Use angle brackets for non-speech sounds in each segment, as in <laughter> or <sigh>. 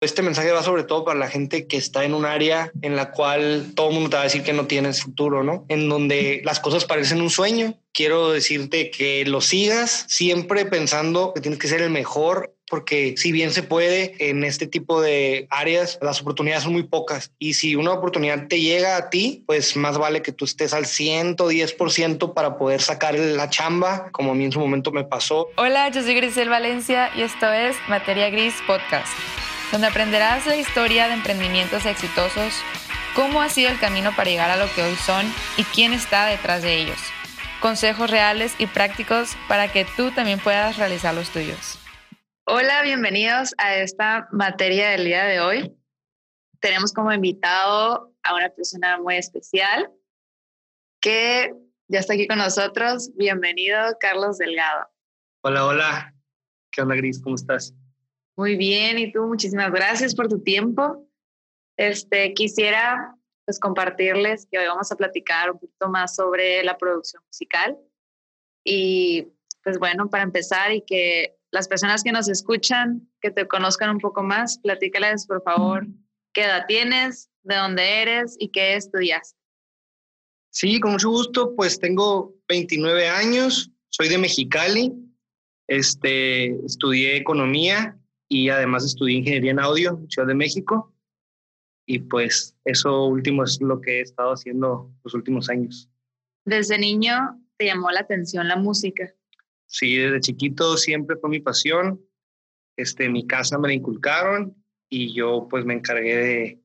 Este mensaje va sobre todo para la gente que está en un área en la cual todo el mundo te va a decir que no tienes futuro, ¿no? En donde las cosas parecen un sueño. Quiero decirte que lo sigas siempre pensando que tienes que ser el mejor porque si bien se puede en este tipo de áreas, las oportunidades son muy pocas. Y si una oportunidad te llega a ti, pues más vale que tú estés al 110% para poder sacar la chamba, como a mí en su momento me pasó. Hola, yo soy Grisel Valencia y esto es Materia Gris Podcast donde aprenderás la historia de emprendimientos exitosos, cómo ha sido el camino para llegar a lo que hoy son y quién está detrás de ellos. Consejos reales y prácticos para que tú también puedas realizar los tuyos. Hola, bienvenidos a esta materia del día de hoy. Tenemos como invitado a una persona muy especial que ya está aquí con nosotros. Bienvenido, Carlos Delgado. Hola, hola. ¿Qué onda, Gris? ¿Cómo estás? Muy bien, y tú, muchísimas gracias por tu tiempo. Este, quisiera pues compartirles que hoy vamos a platicar un poquito más sobre la producción musical. Y pues bueno, para empezar y que las personas que nos escuchan, que te conozcan un poco más, platícales por favor qué edad tienes, de dónde eres y qué estudias. Sí, con mucho gusto, pues tengo 29 años, soy de Mexicali, este, estudié economía y además estudié ingeniería en audio en Ciudad de México. Y pues eso último es lo que he estado haciendo los últimos años. ¿Desde niño te llamó la atención la música? Sí, desde chiquito siempre fue mi pasión. Este, en mi casa me la inculcaron y yo pues me encargué de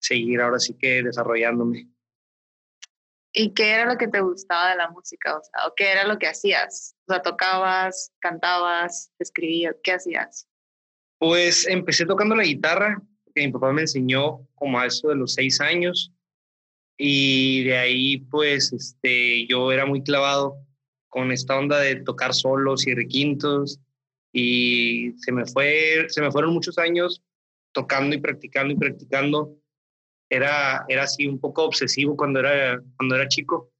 seguir ahora sí que desarrollándome. ¿Y qué era lo que te gustaba de la música? O sea, ¿qué era lo que hacías? O sea, tocabas, cantabas, escribías, ¿qué hacías? Pues empecé tocando la guitarra, que mi papá me enseñó como a eso de los seis años. Y de ahí, pues, este, yo era muy clavado con esta onda de tocar solos y requintos. Y se me, fue, se me fueron muchos años tocando y practicando y practicando. Era, era así un poco obsesivo cuando era, cuando era chico.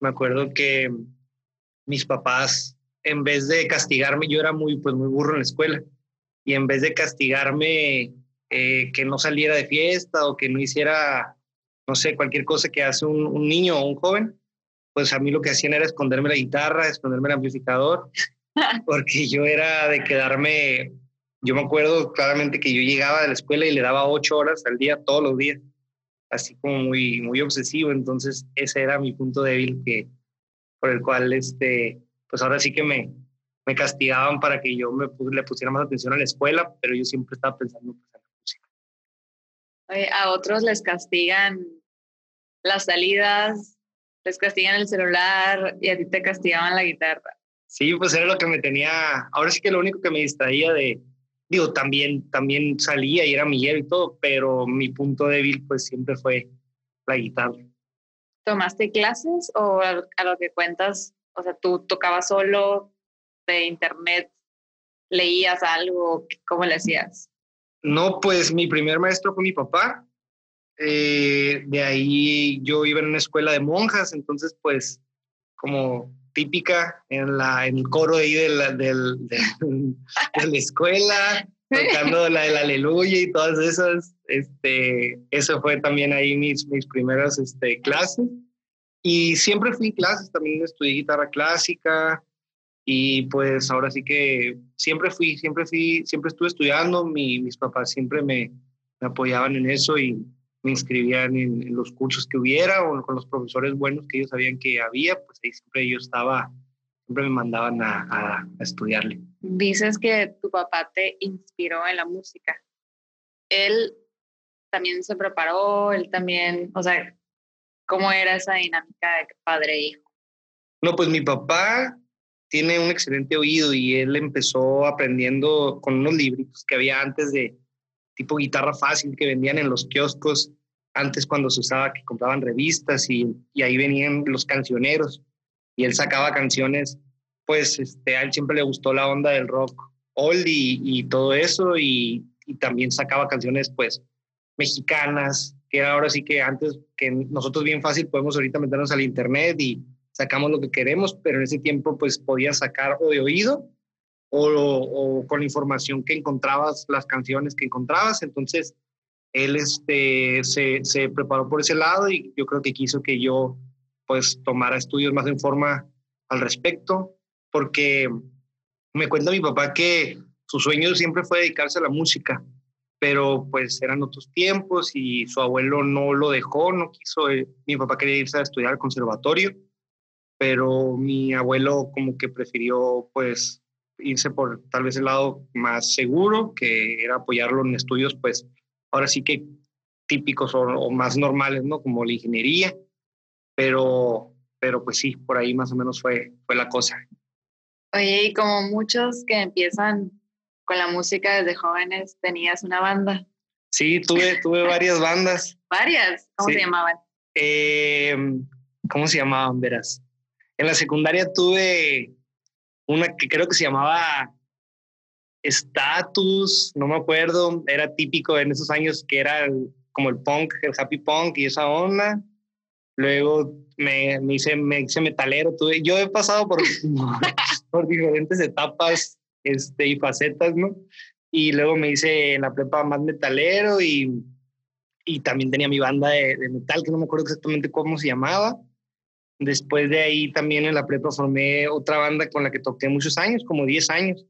Me acuerdo que mis papás, en vez de castigarme, yo era muy, pues, muy burro en la escuela y en vez de castigarme eh, que no saliera de fiesta o que no hiciera, no sé, cualquier cosa que hace un, niño o un joven, pues a mí lo que hacían era esconderme la guitarra, esconderme el amplificador, <laughs> porque yo era de quedarme, yo me acuerdo claramente que yo llegaba de la escuela y le daba ocho horas al día, todos los días, así como muy, muy obsesivo, entonces ese era mi punto débil que, por el cual, este, pues ahora sí que me, me castigaban para que yo me, le pusiera más atención a la escuela, pero yo siempre estaba pensando pues, en la música. a otros les castigan las salidas, les castigan el celular y a ti te castigaban la guitarra. Sí, pues era lo que me tenía, ahora sí que lo único que me distraía de, digo, también, también salía y era Miguel y todo, pero mi punto débil pues siempre fue la guitarra. ¿Tomaste clases o a lo que cuentas, o sea, tú tocabas solo, de internet leías algo? ¿Cómo le hacías? No, pues mi primer maestro fue mi papá. Eh, de ahí yo iba en una escuela de monjas, entonces pues como típica en, la, en el coro ahí de la, de la escuela, tocando la del aleluya y todas esas. Este, eso fue también ahí mis, mis primeras este, clases. Y siempre fui clases, también estudié guitarra clásica, y pues ahora sí que siempre fui, siempre fui, siempre estuve estudiando, mis papás siempre me, apoyaban en eso y me inscribían en, los cursos que hubiera o con los profesores buenos que ellos sabían que había, pues ahí siempre yo estaba, siempre me mandaban a, a estudiarle. Dices que tu papá te inspiró en la música. Él también se preparó, él también, o sea, ¿cómo era esa dinámica de padre-hijo? E no, pues mi papá tiene un excelente oído y él empezó aprendiendo con unos libritos que había antes de tipo guitarra fácil que vendían en los kioscos, antes cuando se usaba que compraban revistas y, ahí venían los cancioneros y él sacaba canciones, pues este, a él siempre le gustó la onda del rock old y, y todo eso y, y, también sacaba canciones pues mexicanas, que ahora sí que antes que nosotros bien fácil podemos ahorita meternos al internet y sacamos lo que queremos, pero en ese tiempo pues podía sacar o de oído o, con la información que encontrabas, las canciones que encontrabas. Entonces, él este, se, se, preparó por ese lado y yo creo que quiso que yo pues tomara estudios más en forma al respecto, porque me cuenta mi papá que su sueño siempre fue dedicarse a la música, pero pues eran otros tiempos y su abuelo no lo dejó, no quiso, eh, mi papá quería irse a estudiar al conservatorio, pero mi abuelo como que prefirió pues irse por tal vez el lado más seguro, que era apoyarlo en estudios, pues ahora sí que típicos o, más normales, ¿no? Como la ingeniería, pero, pero pues sí, por ahí más o menos fue, fue la cosa. Oye, y como muchos que empiezan con la música desde jóvenes, ¿tenías una banda? Sí, tuve, tuve varias bandas. <laughs> ¿Varias? ¿Cómo se llamaban? Eh, ¿Cómo se llamaban, verás? En la secundaria tuve una que creo que se llamaba Status, no me acuerdo, era típico en esos años que era como el punk, el happy punk y esa onda. Luego me, me, hice, me hice metalero. Tuve, yo he pasado por, <laughs> por diferentes etapas este, y facetas, ¿no? Y luego me hice en la prepa más metalero y, y también tenía mi banda de, de metal, que no me acuerdo exactamente cómo se llamaba. Después de ahí también en la prepa formé otra banda con la que toqué muchos años, como 10 años,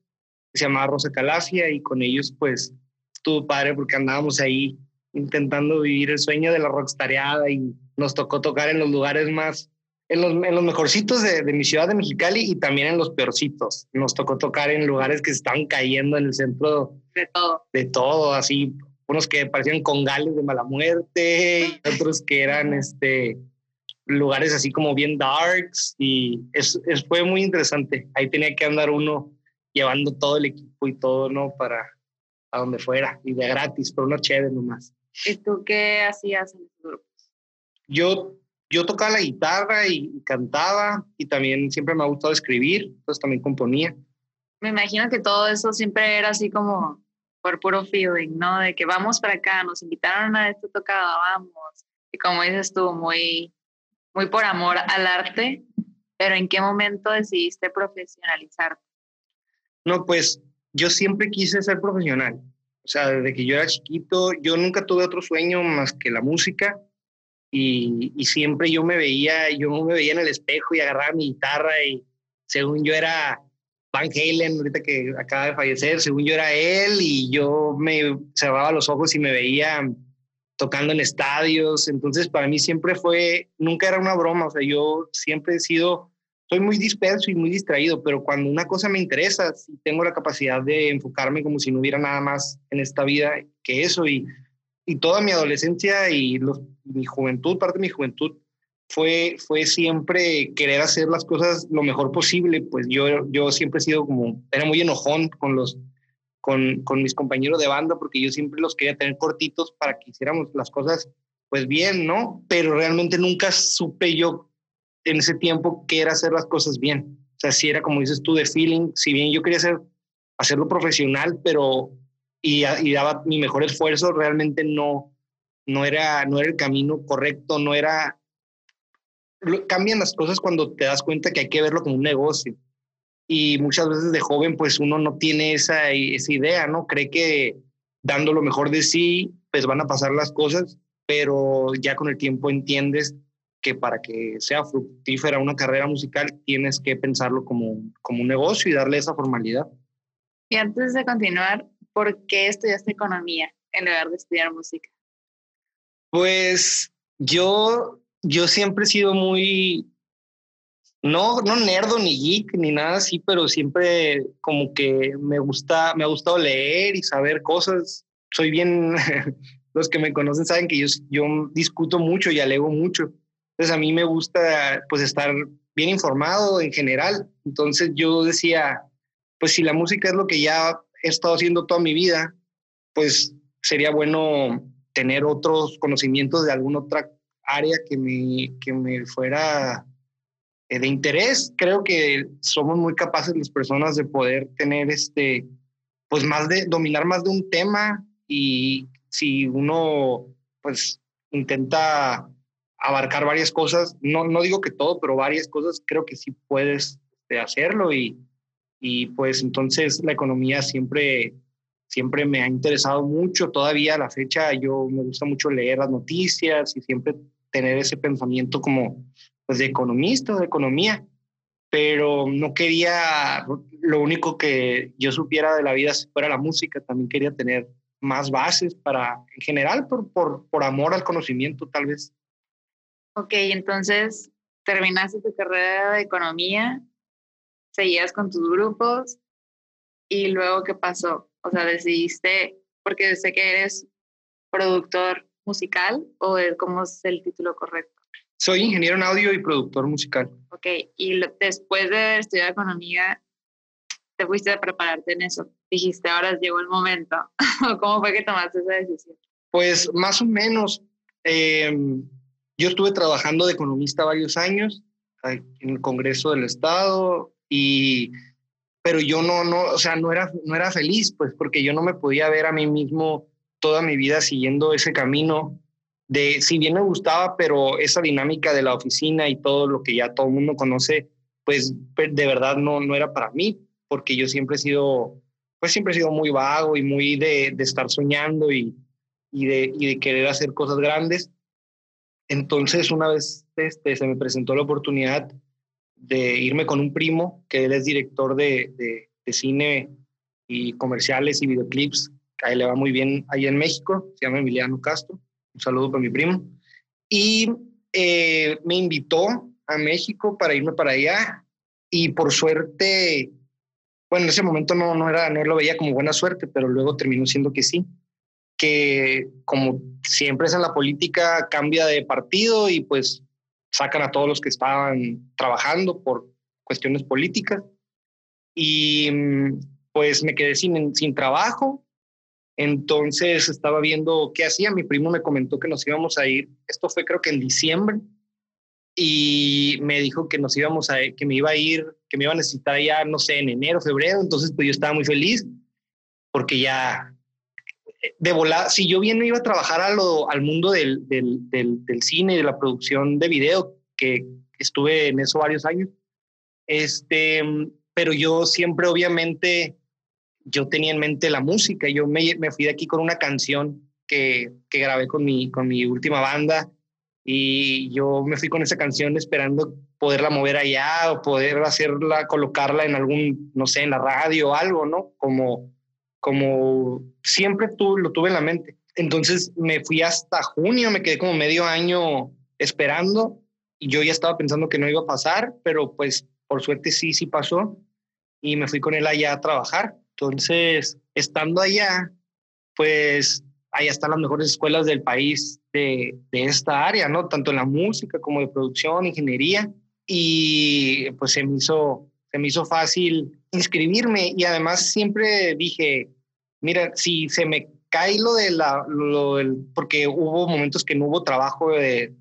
que se llamaba Rosa Calafia y con ellos pues estuvo padre porque andábamos ahí intentando vivir el sueño de la rockstareada y nos tocó tocar en los lugares más, en los, en los mejorcitos de, de, mi ciudad de Mexicali y también en los peorcitos. Nos tocó tocar en lugares que estaban cayendo en el centro de todo. De todo, así, unos que parecían congales de mala muerte y otros que eran este lugares así como bien darks y es, es, fue muy interesante. Ahí tenía que andar uno llevando todo el equipo y todo, ¿no? Para a donde fuera y de gratis, por una chévere nomás. ¿Y tú qué hacías en los grupos? Yo, yo tocaba la guitarra y, y, cantaba y también siempre me ha gustado escribir, entonces también componía. Me imagino que todo eso siempre era así como por puro feeling, ¿no? De que vamos para acá, nos invitaron a esto tocado, vamos. Y como dices tú, muy muy por amor al arte, pero ¿en qué momento decidiste profesionalizarte? No, pues yo siempre quise ser profesional. O sea, desde que yo era chiquito, yo nunca tuve otro sueño más que la música. Y, y, siempre yo me veía, yo me veía en el espejo y agarraba mi guitarra y según yo era Van Halen, ahorita que acaba de fallecer, según yo era él y yo me cerraba los ojos y me veía tocando en estadios, entonces para mí siempre fue, nunca era una broma, o sea, yo siempre he sido, soy muy disperso y muy distraído, pero cuando una cosa me interesa, tengo la capacidad de enfocarme como si no hubiera nada más en esta vida que eso. Y, y toda mi adolescencia y los, mi juventud, parte de mi juventud, fue, fue siempre querer hacer las cosas lo mejor posible, pues yo, yo siempre he sido como, era muy enojón con los con, con, mis compañeros de banda, porque yo siempre los quería tener cortitos para que hiciéramos las cosas pues bien, ¿no? Pero realmente nunca supe yo en ese tiempo qué era hacer las cosas bien. O sea, si era como dices tú de feeling, si bien yo quería hacer, hacerlo profesional, pero y, y daba mi mejor esfuerzo, realmente no, no, era, no era el camino correcto, no era... Cambian las cosas cuando te das cuenta que hay que verlo como un negocio y muchas veces de joven pues uno no tiene esa, esa idea, ¿no? Cree que dando lo mejor de sí pues van a pasar las cosas, pero ya con el tiempo entiendes que para que sea fructífera una carrera musical tienes que pensarlo como, como un negocio y darle esa formalidad. Y antes de continuar, ¿por qué estudiaste economía en lugar de estudiar música? Pues yo, yo siempre he sido muy, no, no nerdo ni geek ni nada así, pero siempre como que me gusta, me ha gustado leer y saber cosas. Soy bien, <laughs> los que me conocen saben que yo, discuto mucho y alego mucho. Entonces a mí me gusta pues estar bien informado en general. Entonces yo decía, pues si la música es lo que ya he estado haciendo toda mi vida, pues sería bueno tener otros conocimientos de alguna otra área que me, que me fuera de interés. Creo que somos muy capaces las personas de poder tener este, pues más de, dominar más de un tema y si uno pues intenta abarcar varias cosas, no, no digo que todo, pero varias cosas, creo que sí puedes este, hacerlo y, Y pues entonces la economía siempre, siempre me ha interesado mucho. Todavía a la fecha yo me gusta mucho leer las noticias y siempre tener ese pensamiento como pues, de economista, de economía. Pero no quería, lo único que yo supiera de la vida fuera la música, también quería tener más bases para, en general, por, por, por amor al conocimiento, tal vez. Ok, entonces terminaste tu carrera de economía, seguías con tus grupos y luego qué pasó? O sea, decidiste, porque sé que eres productor musical o cómo es el título correcto. Soy ingeniero en audio y productor musical. Ok, y después de estudiar economía, te fuiste a prepararte en eso. Dijiste, ahora llegó el momento. <laughs> ¿Cómo fue que tomaste esa decisión? Pues más o menos. Eh, yo estuve trabajando de economista varios años en el Congreso del Estado y pero yo no no, o sea, no era no era feliz, pues porque yo no me podía ver a mí mismo toda mi vida siguiendo ese camino de si bien me gustaba, pero esa dinámica de la oficina y todo lo que ya todo el mundo conoce, pues de verdad no no era para mí, porque yo siempre he sido pues siempre he sido muy vago y muy de, de estar soñando y, y, de, y de querer hacer cosas grandes entonces, una vez este, se me presentó la oportunidad de irme con un primo, que él es director de, de, cine y comerciales y videoclips, que a él le va muy bien ahí en México, se llama Emiliano Castro. Un saludo para mi primo. Y eh, me invitó a México para irme para allá y por suerte, bueno, en ese momento no, no, era, no lo veía como buena suerte, pero luego terminó siendo que sí que como siempre es en la política, cambia de partido y pues sacan a todos los que estaban trabajando por cuestiones políticas. Y pues me quedé sin, sin trabajo. Entonces estaba viendo qué hacía. Mi primo me comentó que nos íbamos a ir. Esto fue creo que en diciembre. Y me dijo que nos íbamos a, que me iba a ir, que me iba a necesitar ya, no sé, en enero, febrero. Entonces pues yo estaba muy feliz porque ya de volada, si yo bien iba a trabajar al mundo del, del, del, cine y de la producción de video, que estuve en eso varios años, este, pero yo siempre obviamente, yo tenía en mente la música, yo me, me fui de aquí con una canción que, que, grabé con mi, con mi última banda y yo me fui con esa canción esperando poderla mover allá o poder hacerla, colocarla en algún, no sé, en la radio o algo, ¿no? Como como siempre tú, lo tuve en la mente. Entonces me fui hasta junio, me quedé como medio año esperando y yo ya estaba pensando que no iba a pasar, pero pues por suerte sí, sí pasó y me fui con él allá a trabajar. Entonces, estando allá, pues allá están las mejores escuelas del país de, de esta área, ¿no? Tanto en la música como de producción, ingeniería. Y pues se me hizo, se me hizo fácil inscribirme y además siempre dije, mira, si se me cae lo de la, lo del, porque hubo momentos que no hubo trabajo del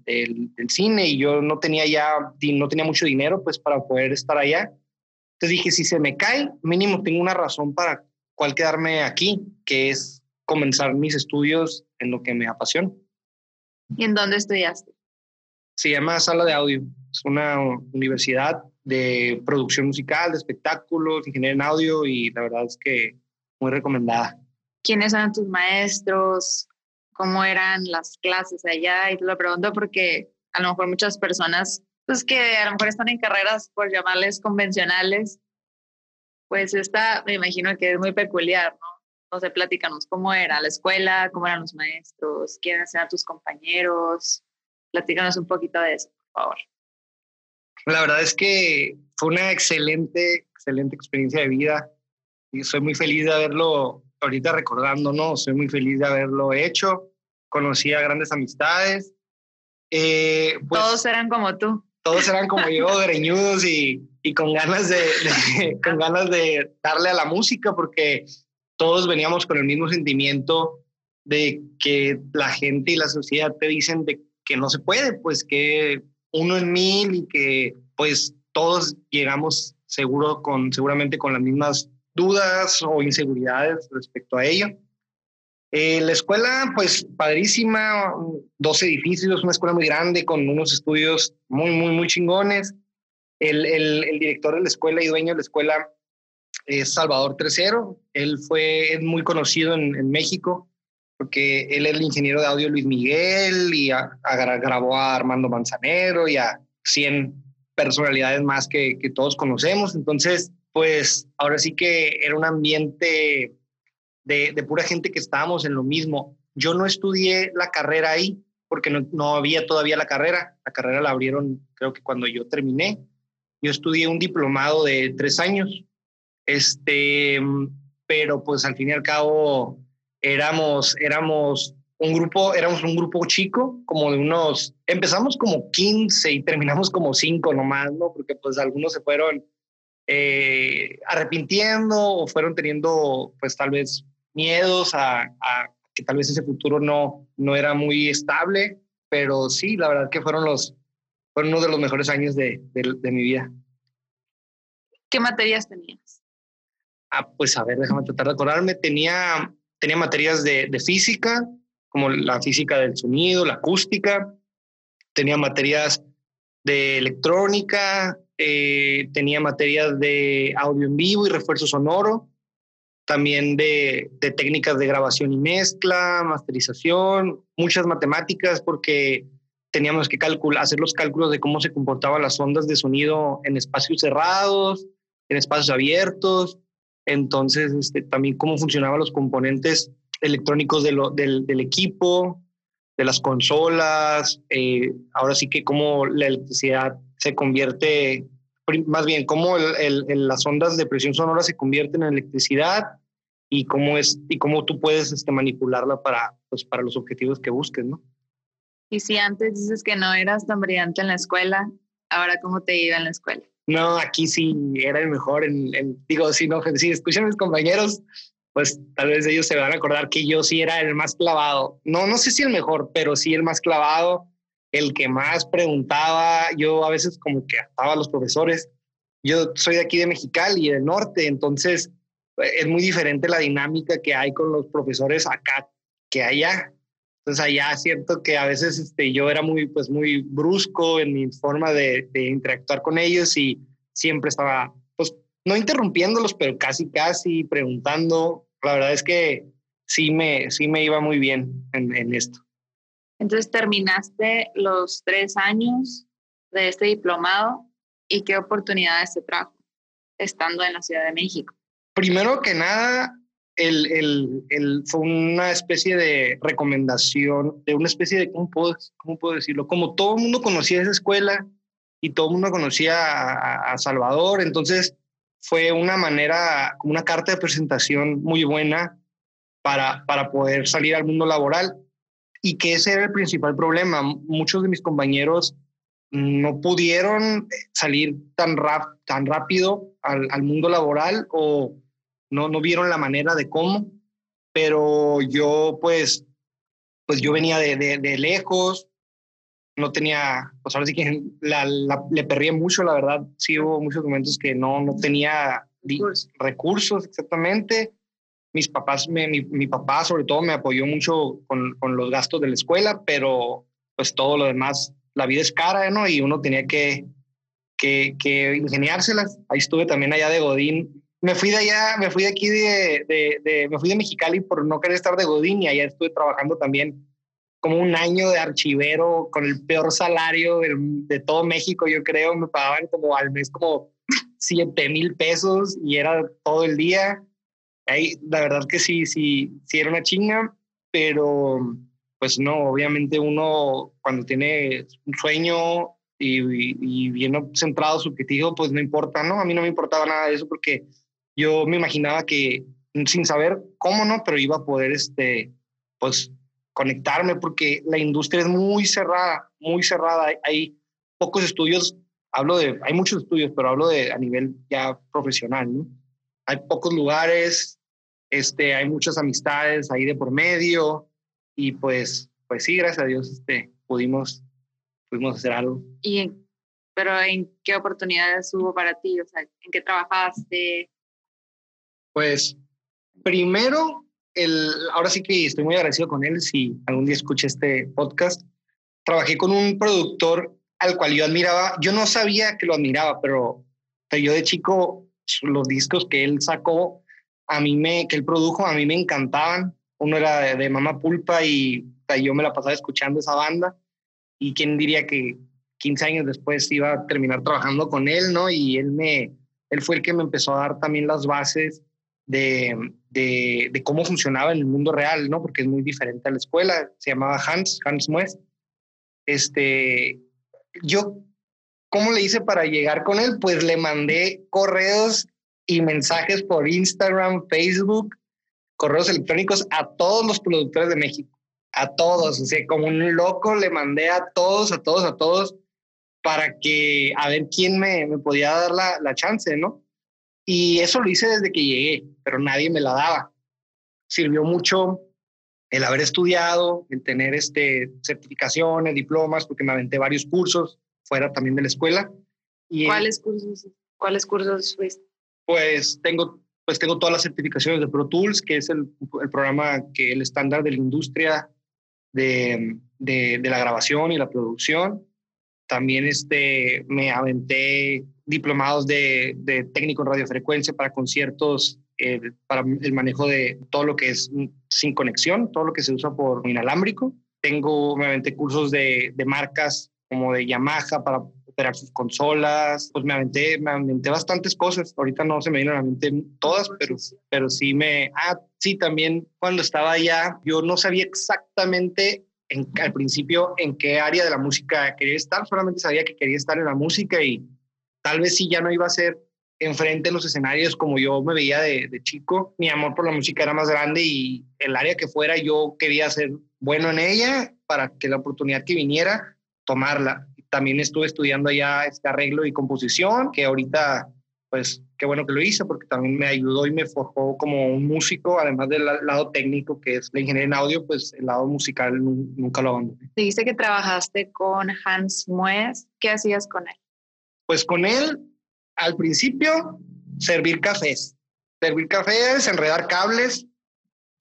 cine y yo no tenía ya, no tenía mucho dinero pues para poder estar allá. Entonces dije, si se me cae, mínimo tengo una razón para cuál quedarme aquí, que es comenzar mis estudios en lo que me apasiona. ¿Y en dónde estudiaste? Se llama Sala de Audio. Es una universidad de producción musical, de espectáculos, ingeniero en audio y la verdad es que muy recomendada. ¿Quiénes eran tus maestros? ¿Cómo eran las clases allá? Y te lo pregunto porque a lo mejor muchas personas, pues que a lo mejor están en carreras, por llamarles convencionales, pues esta me imagino que es muy peculiar, ¿no? No sé, platícanos cómo era la escuela, cómo eran los maestros, quiénes eran tus compañeros. Platícanos un poquito de eso, por favor. La verdad es que fue una excelente, excelente experiencia de vida y soy muy feliz de haberlo ahorita recordando, ¿no? Soy muy feliz de haberlo hecho. Conocí a grandes amistades. Eh, pues todos eran como tú. Todos eran como yo, greñudos y, y con, ganas de, <laughs> con ganas de darle a la música porque todos veníamos con el mismo sentimiento de que la gente y la sociedad te dicen de que no se puede, pues que uno en mil y que pues todos llegamos seguro con, seguramente con las mismas dudas o inseguridades respecto a ello. Eh, la escuela, pues padrísima, dos edificios, una escuela muy grande con unos estudios muy, muy, muy chingones. El, el, el, director de la escuela y dueño de la escuela es Salvador Tercero. Él fue muy conocido en, México porque él es el ingeniero de audio Luis Miguel y grabó a Armando Manzanero y a 100 personalidades más que, que todos conocemos. Entonces, pues ahora sí que era un ambiente de, pura gente que estábamos en lo mismo. Yo no estudié la carrera ahí porque no, no, había todavía la carrera. La carrera la abrieron creo que cuando yo terminé. Yo estudié un diplomado de tres años este, pero pues al fin y al cabo éramos, éramos un grupo, éramos un grupo chico, como de unos, empezamos como 15 y terminamos como 5 nomás, ¿no? Porque pues algunos se fueron eh, arrepintiendo o fueron teniendo pues tal vez miedos a, a, que tal vez ese futuro no, no era muy estable, pero sí, la verdad que fueron los, fueron uno de los mejores años de, de, de mi vida. ¿Qué materias tenías? Ah, pues a ver, déjame tratar de acordarme. Tenía, tenía materias de, de física, como la física del sonido, la acústica. Tenía materias de electrónica, eh, tenía materias de audio en vivo y refuerzo sonoro, también de, de, técnicas de grabación y mezcla, masterización, muchas matemáticas porque teníamos que hacer los cálculos de cómo se comportaban las ondas de sonido en espacios cerrados, en espacios abiertos, entonces, este, también cómo funcionaban los componentes electrónicos de del, del, equipo, de las consolas, eh, ahora sí que cómo la electricidad se convierte, más bien cómo el, el, las ondas de presión sonora se convierten en electricidad y cómo, es, y cómo tú puedes este, manipularla para, pues, para los objetivos que busques, ¿no? Y si antes dices que no eras tan brillante en la escuela, ahora cómo te iba en la escuela? no, aquí sí era el mejor. En, digo, si no, si escuchan mis compañeros, pues tal vez ellos se van a acordar que yo sí era el más clavado. No, no sé si el mejor, pero sí el más clavado, el que más preguntaba. Yo a veces como que ataba a los profesores. Yo soy de aquí de Mexicali, del norte, entonces es muy diferente la dinámica que hay con los profesores acá que allá. Entonces allá siento que a veces este, yo era muy, pues, muy brusco en mi forma de, interactuar con ellos y siempre estaba, pues, no interrumpiéndolos, pero casi, casi preguntando. La verdad es que sí me, sí me iba muy bien en, en esto. Entonces terminaste los tres años de este diplomado y qué oportunidades te trajo estando en la Ciudad de México. Primero que nada, el, el, el, fue una especie de recomendación, de una especie de, ¿cómo puedo, cómo puedo decirlo? Como todo el mundo conocía esa escuela y todo el mundo conocía a, a, Salvador, entonces fue una manera, como una carta de presentación muy buena para, para poder salir al mundo laboral y que ese era el principal problema. Muchos de mis compañeros no pudieron salir tan, rap, tan rápido al, al mundo laboral o no, no vieron la manera de cómo, pero yo pues, pues yo venía de, de, lejos, no tenía, pues ahora sí que <laughs> la, le perdí mucho, la verdad, sí hubo muchos momentos que no, no tenía recursos exactamente. Mis papás, mi, mi, papá sobre todo me apoyó mucho con, con, los gastos de la escuela, pero pues todo lo demás, la vida es cara, ¿no? Y uno tenía que, que, que ingeniárselas. Ahí estuve también allá de Godín me fui de allá, me fui de aquí de, de, de, me fui de Mexicali por no querer estar de Godín y allá estuve trabajando también como un año de archivero con el peor salario de, de todo México, yo creo, me pagaban como al mes como 7 mil pesos y era todo el día. Ahí, la verdad que sí, sí, sí era una chinga, pero pues no, obviamente uno cuando tiene un sueño y, y, y bien centrado su objetivo, pues no importa, ¿no? A mí no me importaba nada de eso porque yo me imaginaba que sin saber cómo no, pero iba a poder, este, pues, conectarme porque la industria es muy cerrada, muy cerrada. Hay, pocos estudios, hablo de, hay muchos estudios, pero hablo de a nivel ya profesional, ¿no? Hay pocos lugares, este, hay muchas amistades ahí de por medio y pues, pues sí, gracias a Dios, este, pudimos, pudimos hacer algo. ¿Y pero en qué oportunidades hubo para ti? O sea, ¿en qué trabajaste? Pues primero, el, ahora sí que estoy muy agradecido con él si algún día escucha este podcast. Trabajé con un productor al cual yo admiraba. Yo no sabía que lo admiraba, pero, yo de chico los discos que él sacó, a mí me, que él produjo, a mí me encantaban. Uno era de, de Mama Pulpa y yo me la pasaba escuchando esa banda. Y quién diría que 15 años después iba a terminar trabajando con él, ¿no? Y él me, él fue el que me empezó a dar también las bases de, de, de, cómo funcionaba en el mundo real, ¿no? Porque es muy diferente a la escuela. Se llamaba Hans, Hans Muest. Este, yo, ¿cómo le hice para llegar con él? Pues le mandé correos y mensajes por Instagram, Facebook, correos electrónicos a todos los productores de México, a todos, o sea, como un loco le mandé a todos, a todos, a todos, para que, a ver quién me, podía dar la, la chance, ¿no? Y eso lo hice desde que llegué, pero nadie me la daba. Sirvió mucho el haber estudiado, el tener este, certificaciones, diplomas, porque me aventé varios cursos fuera también de la escuela. Y ¿Cuáles cursos? ¿Cuáles cursos fuiste? Pues tengo, pues tengo todas las certificaciones de Pro Tools, que es el, el programa que el estándar de la industria de, de, de, la grabación y la producción. También este, me aventé diplomados de, de técnico en radiofrecuencia para conciertos, eh, para el manejo de todo lo que es sin conexión, todo lo que se usa por inalámbrico. Tengo, me aventé cursos de, de marcas como de Yamaha para operar sus consolas, pues me aventé, me aventé bastantes cosas. Ahorita no se me vienen a la mente todas, pero, pero sí me... Ah, sí, también cuando estaba allá, yo no sabía exactamente en, al principio en qué área de la música quería estar, solamente sabía que quería estar en la música y tal vez sí ya no iba a ser enfrente en los escenarios como yo me veía de, de, chico. Mi amor por la música era más grande y el área que fuera yo quería ser bueno en ella para que la oportunidad que viniera, tomarla. También estuve estudiando allá este arreglo y composición, que ahorita, pues, qué bueno que lo hice porque también me ayudó y me forjó como un músico, además del lado técnico que es la ingeniería en audio, pues el lado musical nunca lo abandoné. Dice que trabajaste con Hans Mues, ¿qué hacías con él? Pues con él, al principio, servir cafés. Servir cafés, enredar cables,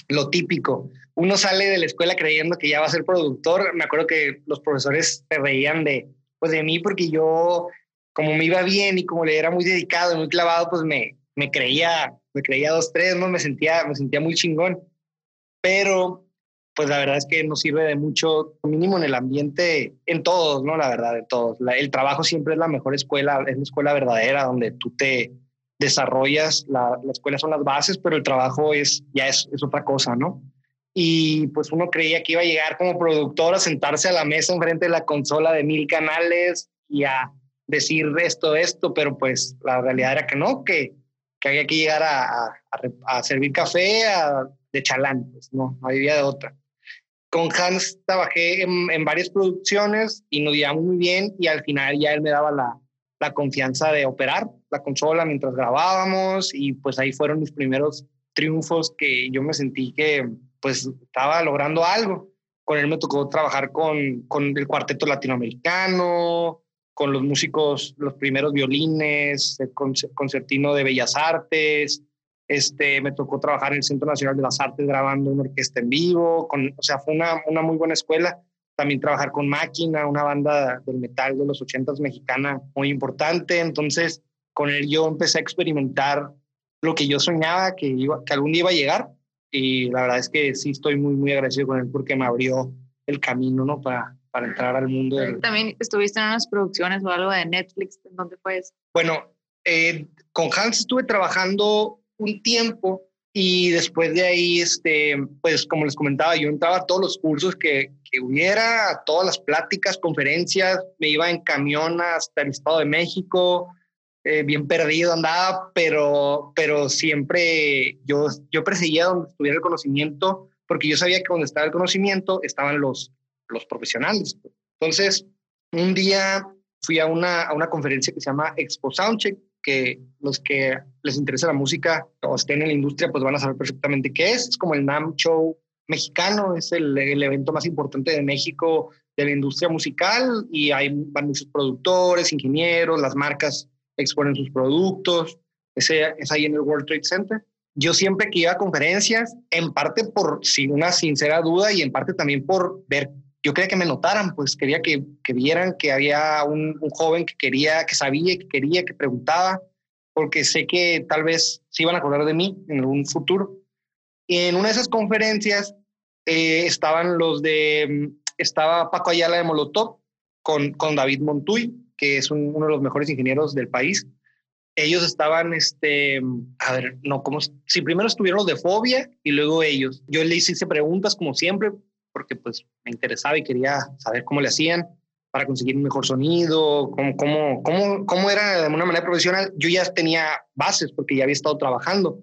lo típico. Uno sale de la escuela creyendo que ya va a ser productor. Me acuerdo que los profesores se reían de, pues de mí porque yo, como me iba bien y como le era muy dedicado y muy clavado, pues me, me creía, me creía dos, tres, ¿no? Me sentía, me sentía muy chingón. Pero pues la verdad es que no sirve de mucho, mínimo en el ambiente, en todos, ¿no? La verdad, de todos. La, el trabajo siempre es la mejor escuela, es la escuela verdadera donde tú te desarrollas, la, la escuela son las bases, pero el trabajo es, ya es, es, otra cosa, ¿no? Y pues uno creía que iba a llegar como productor a sentarse a la mesa enfrente de la consola de mil canales y a decir esto, esto, pero pues la realidad era que no, que, que había que llegar a, a, a servir café a, de chalán, pues no, no había de otra. Con Hans trabajé en, en, varias producciones y nos llevamos muy bien y al final ya él me daba la, la, confianza de operar la consola mientras grabábamos y pues ahí fueron mis primeros triunfos que yo me sentí que pues estaba logrando algo. Con él me tocó trabajar con, con el cuarteto latinoamericano, con los músicos, los primeros violines, el concertino de Bellas Artes, este, me tocó trabajar en el Centro Nacional de las Artes grabando una orquesta en vivo, con, o sea, fue una, una muy buena escuela. También trabajar con Máquina, una banda del metal de los ochentas mexicana muy importante. Entonces, con él yo empecé a experimentar lo que yo soñaba que, iba, que algún día iba a llegar. Y la verdad es que sí estoy muy, muy agradecido con él porque me abrió el camino, ¿no? Para, para entrar al mundo. Del... También estuviste en unas producciones o algo de Netflix, ¿en dónde fue eso? Bueno, eh, con Hans estuve trabajando un tiempo y después de ahí, este, pues como les comentaba, yo entraba a todos los cursos que, que hubiera, a todas las pláticas, conferencias, me iba en camión hasta el Estado de México, eh, bien perdido andaba, pero, pero siempre yo, yo perseguía donde estuviera el conocimiento, porque yo sabía que donde estaba el conocimiento estaban los, los profesionales. Entonces, un día fui a una, a una conferencia que se llama Expo Soundcheck, que los que les interesa la música o estén en la industria, pues van a saber perfectamente qué es. Es como el NAM Show mexicano, es el, el evento más importante de México de la industria musical y hay van muchos productores, ingenieros, las marcas exponen sus productos. Ese es ahí en el World Trade Center. Yo siempre que iba a conferencias, en parte por sin una sincera duda y en parte también por ver yo quería que me notaran, pues quería que, que vieran que había un, un, joven que quería, que sabía, que quería, que preguntaba. porque sé que tal vez se iban a acordar de mí en algún futuro. Y en una de esas conferencias eh, estaban los de, mm, estaba Paco Ayala de Molotov con, con David Montuy, que es uno de los mejores ingenieros del país. Ellos estaban, este, a ver, no, como si primero estuvieron los de Fobia y luego ellos. Yo les hice preguntas como siempre, porque pues me interesaba y quería saber cómo le hacían para conseguir un mejor sonido, cómo, cómo, cómo, cómo era de una manera profesional. Yo ya tenía bases porque ya había estado trabajando.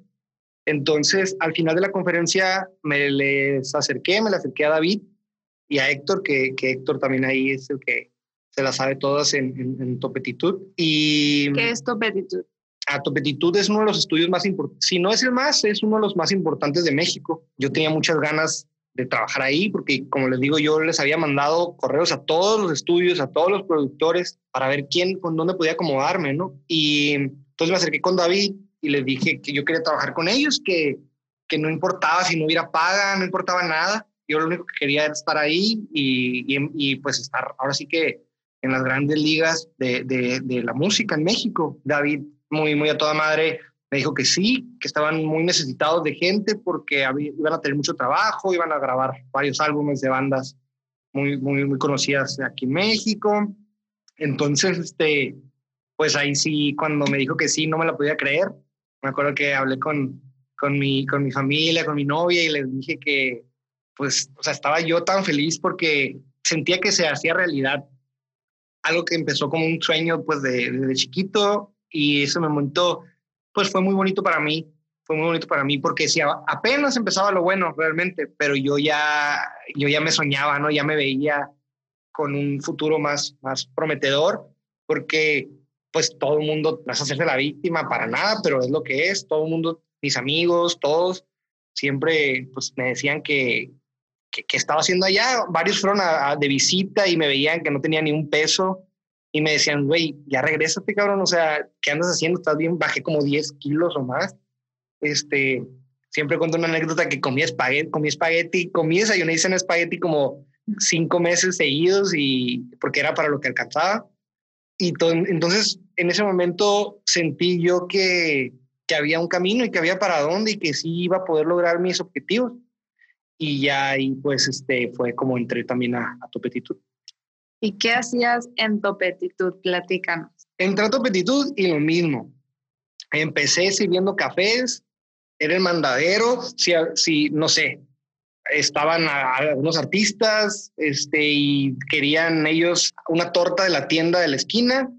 Entonces, al final de la conferencia me les acerqué, me le acerqué a David y a Héctor, que, que Héctor también ahí es el que se la sabe todas en, en, Topetitud. Y, ¿Qué es Topetitud? A Topetitud es uno de los estudios más importantes, si no es el más, es uno de los más importantes de México. Yo tenía muchas ganas de trabajar ahí, porque como les digo, yo les había mandado correos a todos los estudios, a todos los productores, para ver quién, con dónde podía acomodarme, ¿no? Y entonces me acerqué con David y les dije que yo quería trabajar con ellos, que, que no importaba si no hubiera paga, no importaba nada. Yo lo único que quería era estar ahí y, y, y pues estar ahora sí que en las grandes ligas de, de, de, la música en México. David, muy, muy a toda madre, me dijo que sí, que estaban muy necesitados de gente porque iban a tener mucho trabajo, iban a grabar varios álbumes de bandas muy, muy, muy conocidas aquí en México. Entonces, este, pues ahí sí, cuando me dijo que sí, no me la podía creer. Me acuerdo que hablé con, con, mi, con mi familia, con mi novia y les dije que, pues, o sea, estaba yo tan feliz porque sentía que se hacía realidad algo que empezó como un sueño, pues, de, chiquito y ese momento pues fue muy bonito para mí, fue muy bonito para mí porque si apenas empezaba lo bueno realmente, pero yo ya, yo ya me soñaba, ¿no? Ya me veía con un futuro más, más prometedor porque pues todo el mundo vas a hacerse la víctima para nada, pero es lo que es, todo el mundo, mis amigos, todos, siempre pues me decían que, que, estaba haciendo allá, varios fueron de visita y me veían que no tenía ni un peso y me decían, güey, ya regrésate, cabrón, o sea, ¿qué andas haciendo? ¿Estás bien? Bajé como 10 kilos o más. Este, siempre cuento una anécdota que comí espagueti, comí espagueti, comí desayuné en espagueti como cinco meses seguidos y porque era para lo que alcanzaba. Y entonces, en ese momento sentí yo que, que había un camino y que había para dónde y que sí iba a poder lograr mis objetivos. Y ya ahí, pues, este, fue como entré también a, a Topetitud. ¿Y qué hacías en Topetitud? Platícanos. Entré a Topetitud y lo mismo. Empecé sirviendo cafés, era el mandadero, si, si no sé, estaban algunos artistas este, y querían ellos una torta de la tienda de la esquina,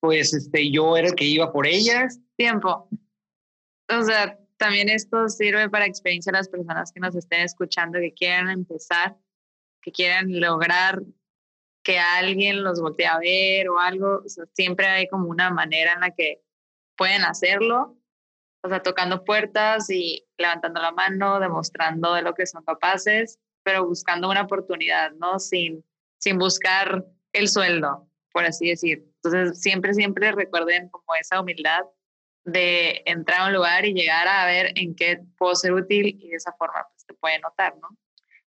pues este, yo era el que iba por ellas. Tiempo. O sea, también esto sirve para experiencia a las personas que nos estén escuchando, que quieran empezar, que quieran lograr que alguien los voltee a ver o algo, siempre hay como una manera en la que pueden hacerlo, o sea, tocando puertas y levantando la mano, demostrando de lo que son capaces, pero buscando una oportunidad, ¿no? Sin, sin buscar el sueldo, por así decir. Entonces, siempre, siempre recuerden como esa humildad de entrar a un lugar y llegar a ver en qué puedo ser útil y de esa forma pues, te puede notar, ¿no?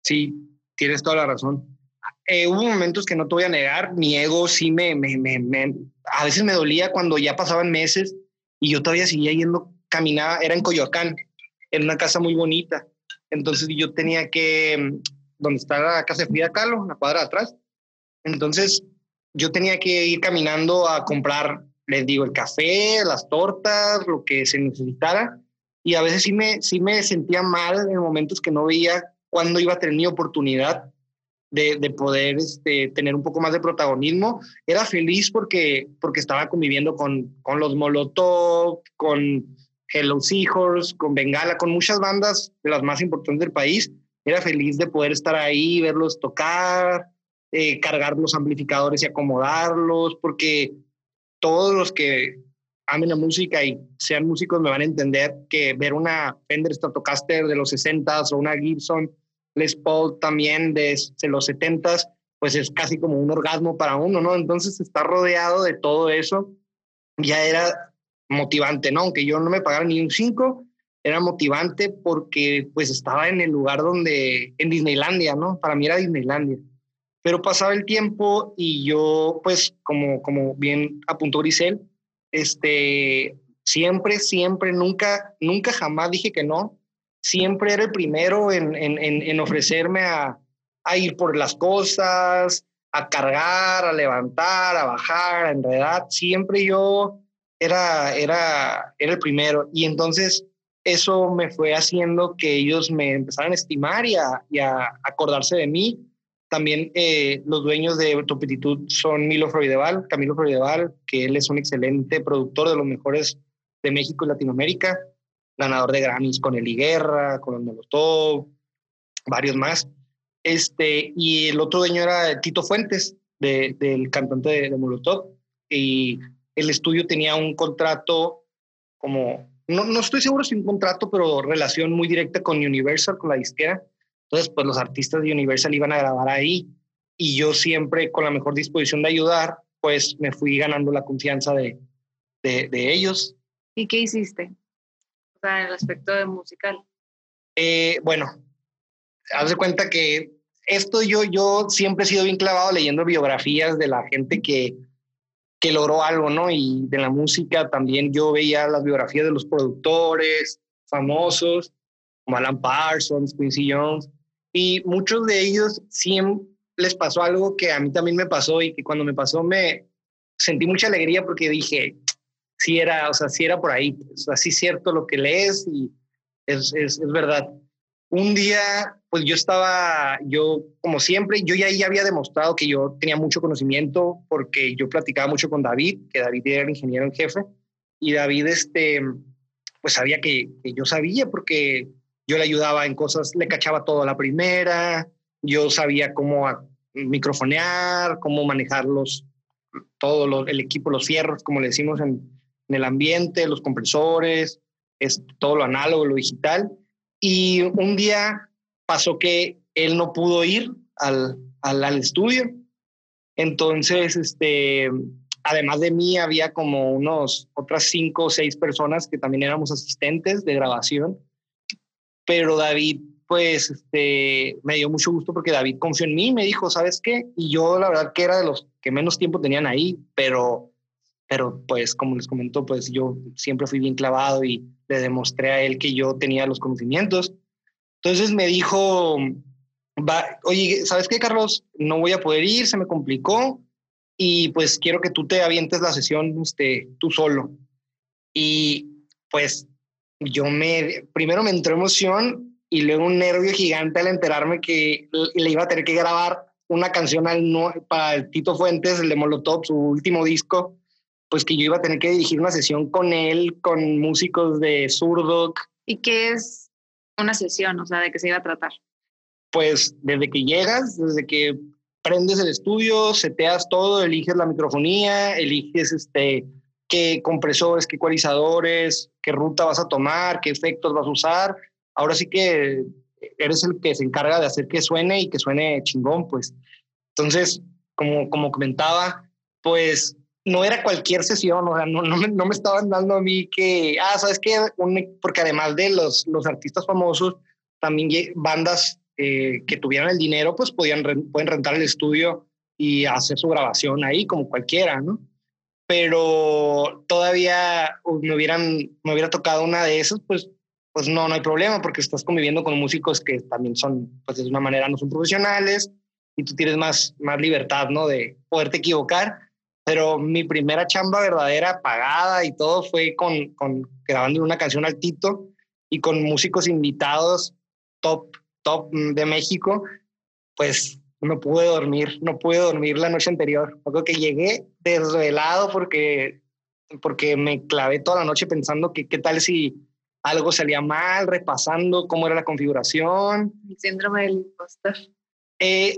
Sí, tienes toda la razón. Eh, hubo momentos que no te voy a negar, mi ego sí me, me, me, a veces me dolía cuando ya pasaban meses y yo todavía seguía yendo, caminaba, era en Coyoacán, en una casa muy bonita. Entonces yo tenía que, donde está la casa de Frida Kahlo, la cuadra de atrás. Entonces yo tenía que ir caminando a comprar, les digo, el café, las tortas, lo que se necesitara. Y a veces sí me, sí me sentía mal en momentos que no veía cuándo iba a tener mi oportunidad de, poder este, tener un poco más de protagonismo. Era feliz porque, porque estaba conviviendo con, con los Molotov, con Hello Seahorse, con Bengala, con muchas bandas de las más importantes del país. Era feliz de poder estar ahí, verlos tocar, eh, cargar los amplificadores y acomodarlos, porque todos los que amen la música y sean músicos me van a entender que ver una Fender Stratocaster de los 60s o una Gibson les Paul también de, los 70 pues es casi como un orgasmo para uno, ¿no? Entonces estar rodeado de todo eso ya era motivante, ¿no? Aunque yo no me pagara ni un 5, era motivante porque pues estaba en el lugar donde, en Disneylandia, ¿no? Para mí era Disneylandia. Pero pasaba el tiempo y yo, pues, como, como bien apuntó Grisel, este, Siempre, siempre, nunca, nunca jamás dije que no. Siempre era el primero en, en, en, ofrecerme a, a, ir por las cosas, a cargar, a levantar, a bajar, a enredar. Siempre yo era, era, era el primero. Y entonces eso me fue haciendo que ellos me empezaran a estimar y a, y a acordarse de mí. También eh, los dueños de Topetitud son Milo Freudeval, Camilo Freudeval, que él es un excelente productor de los mejores de México y Latinoamérica, ganador de Grammys con Eli Guerra, con el Molotov, varios más. Este, y el otro dueño era Tito Fuentes, del cantante de, de Molotov. Y el estudio tenía un contrato como no, no estoy seguro si un contrato, pero relación muy directa con Universal, con la disquera. Entonces, pues los artistas de Universal iban a grabar ahí y yo siempre con la mejor disposición de ayudar, pues me fui ganando la confianza de, de, ellos. ¿Y qué hiciste? O sea, en el aspecto de musical. Eh, bueno, haz de cuenta que esto yo, yo siempre he sido bien clavado leyendo biografías de la gente que, que logró algo, ¿no? Y de la música también yo veía las biografías de los productores famosos, como Alan Parsons, Quincy Jones, y muchos de ellos siempre les pasó algo que a mí también me pasó y que cuando me pasó me sentí mucha alegría porque dije, sí era, o sea, sí era por ahí, o sea, sí cierto lo que lees y es, es, es verdad. Un día, pues yo estaba, yo como siempre, yo ya, ya había demostrado que yo tenía mucho conocimiento porque yo platicaba mucho con David, que David era el ingeniero en jefe, y David, este, pues sabía que, yo sabía porque yo le ayudaba en cosas, le cachaba todo a la primera, yo sabía cómo microfonear, cómo manejarlos, todo el equipo, los fierros, como le decimos en, el ambiente, los compresores, es, todo lo análogo, lo digital. Y un día pasó que él no pudo ir al, al, estudio. Entonces, este, además de mí, había como unos otras cinco o seis personas que también éramos asistentes de grabación. Pero David, pues, este, me dio mucho gusto porque David confió en mí, me dijo, ¿sabes qué? Y yo, la verdad, que era de los que menos tiempo tenían ahí, pero, pero pues, como les comentó, pues yo siempre fui bien clavado y le demostré a él que yo tenía los conocimientos. Entonces me dijo, va, oye, ¿sabes qué, Carlos? No voy a poder ir, se me complicó y pues quiero que tú te avientes la sesión este, tú solo. Y pues yo me, primero me entró emoción y luego un nervio gigante al enterarme que le iba a tener que grabar una canción al, para el Tito Fuentes, el de Molotov, su último disco, pues que yo iba a tener que dirigir una sesión con él, con músicos de Zurdo. ¿Y qué es una sesión? O sea, ¿de qué se iba a tratar? Pues desde que llegas, desde que prendes el estudio, seteas todo, eliges la microfonía, eliges este, qué compresores, qué ecualizadores, qué ruta vas a tomar, qué efectos vas a usar. Ahora sí que eres el que se encarga de hacer que suene y que suene chingón, pues. Entonces, como, como comentaba, pues no era cualquier sesión, o sea, no, no, me, no, me, estaban dando a mí que, ah, ¿sabes qué? porque además de los, los artistas famosos, también bandas eh, que tuvieran el dinero, pues podían pueden rentar el estudio y hacer su grabación ahí, como cualquiera, ¿no? Pero todavía me, hubieran, me hubiera tocado una de esas, pues, pues no, no hay problema, porque estás conviviendo con músicos que también son, pues de una manera no son profesionales y tú tienes más, más libertad, ¿no? De poderte equivocar pero mi primera chamba verdadera pagada y todo fue con, con grabando una canción al Tito y con músicos invitados top, top de México, pues no pude dormir, no pude dormir la noche anterior. Creo que llegué desvelado porque, porque me clavé toda la noche pensando que qué tal si algo salía mal, repasando cómo era la configuración. El síndrome del impostor. Eh,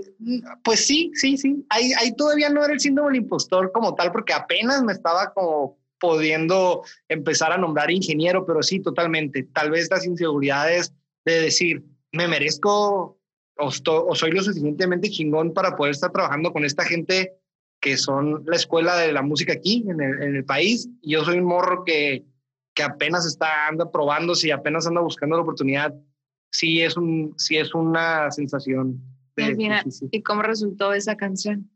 pues sí, sí, sí. Ahí, ahí todavía no era el síndrome del impostor como tal, porque apenas me estaba como pudiendo empezar a nombrar ingeniero, pero sí, totalmente. Tal vez las inseguridades de decir, me merezco o, o, soy lo suficientemente chingón para poder estar trabajando con esta gente que son la escuela de la música aquí en el, en el país. Y yo soy un morro que, que apenas está anda probándose y apenas anda buscando la oportunidad. Sí es, un, sí es una sensación ¿Y cómo resultó esa canción?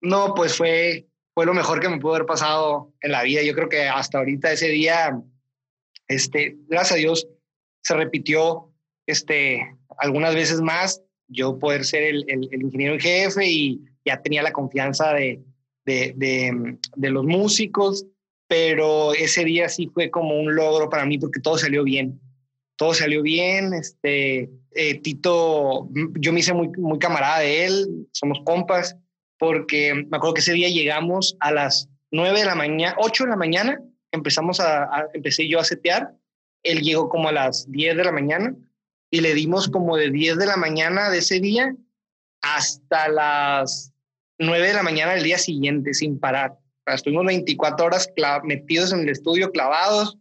No, pues fue, fue lo mejor que me pudo haber pasado en la vida. Yo creo que hasta ahorita ese día, este, gracias a Dios, se repitió este, algunas veces más. Yo poder ser el, el, ingeniero en jefe y ya tenía la confianza de, de, de, de, los músicos, pero ese día sí fue como un logro para mí porque todo salió bien. Todo salió bien. Este, eh, Tito, yo me hice muy, muy camarada de él, somos compas porque me acuerdo que ese día llegamos a las 9 de la mañana, 8 de la mañana, empezamos a, empecé yo a setear, él llegó como a las 10 de la mañana y le dimos como de 10 de la mañana de ese día hasta las 9 de la mañana del día siguiente sin parar. estuvimos 24 horas metidos en el estudio, clavados.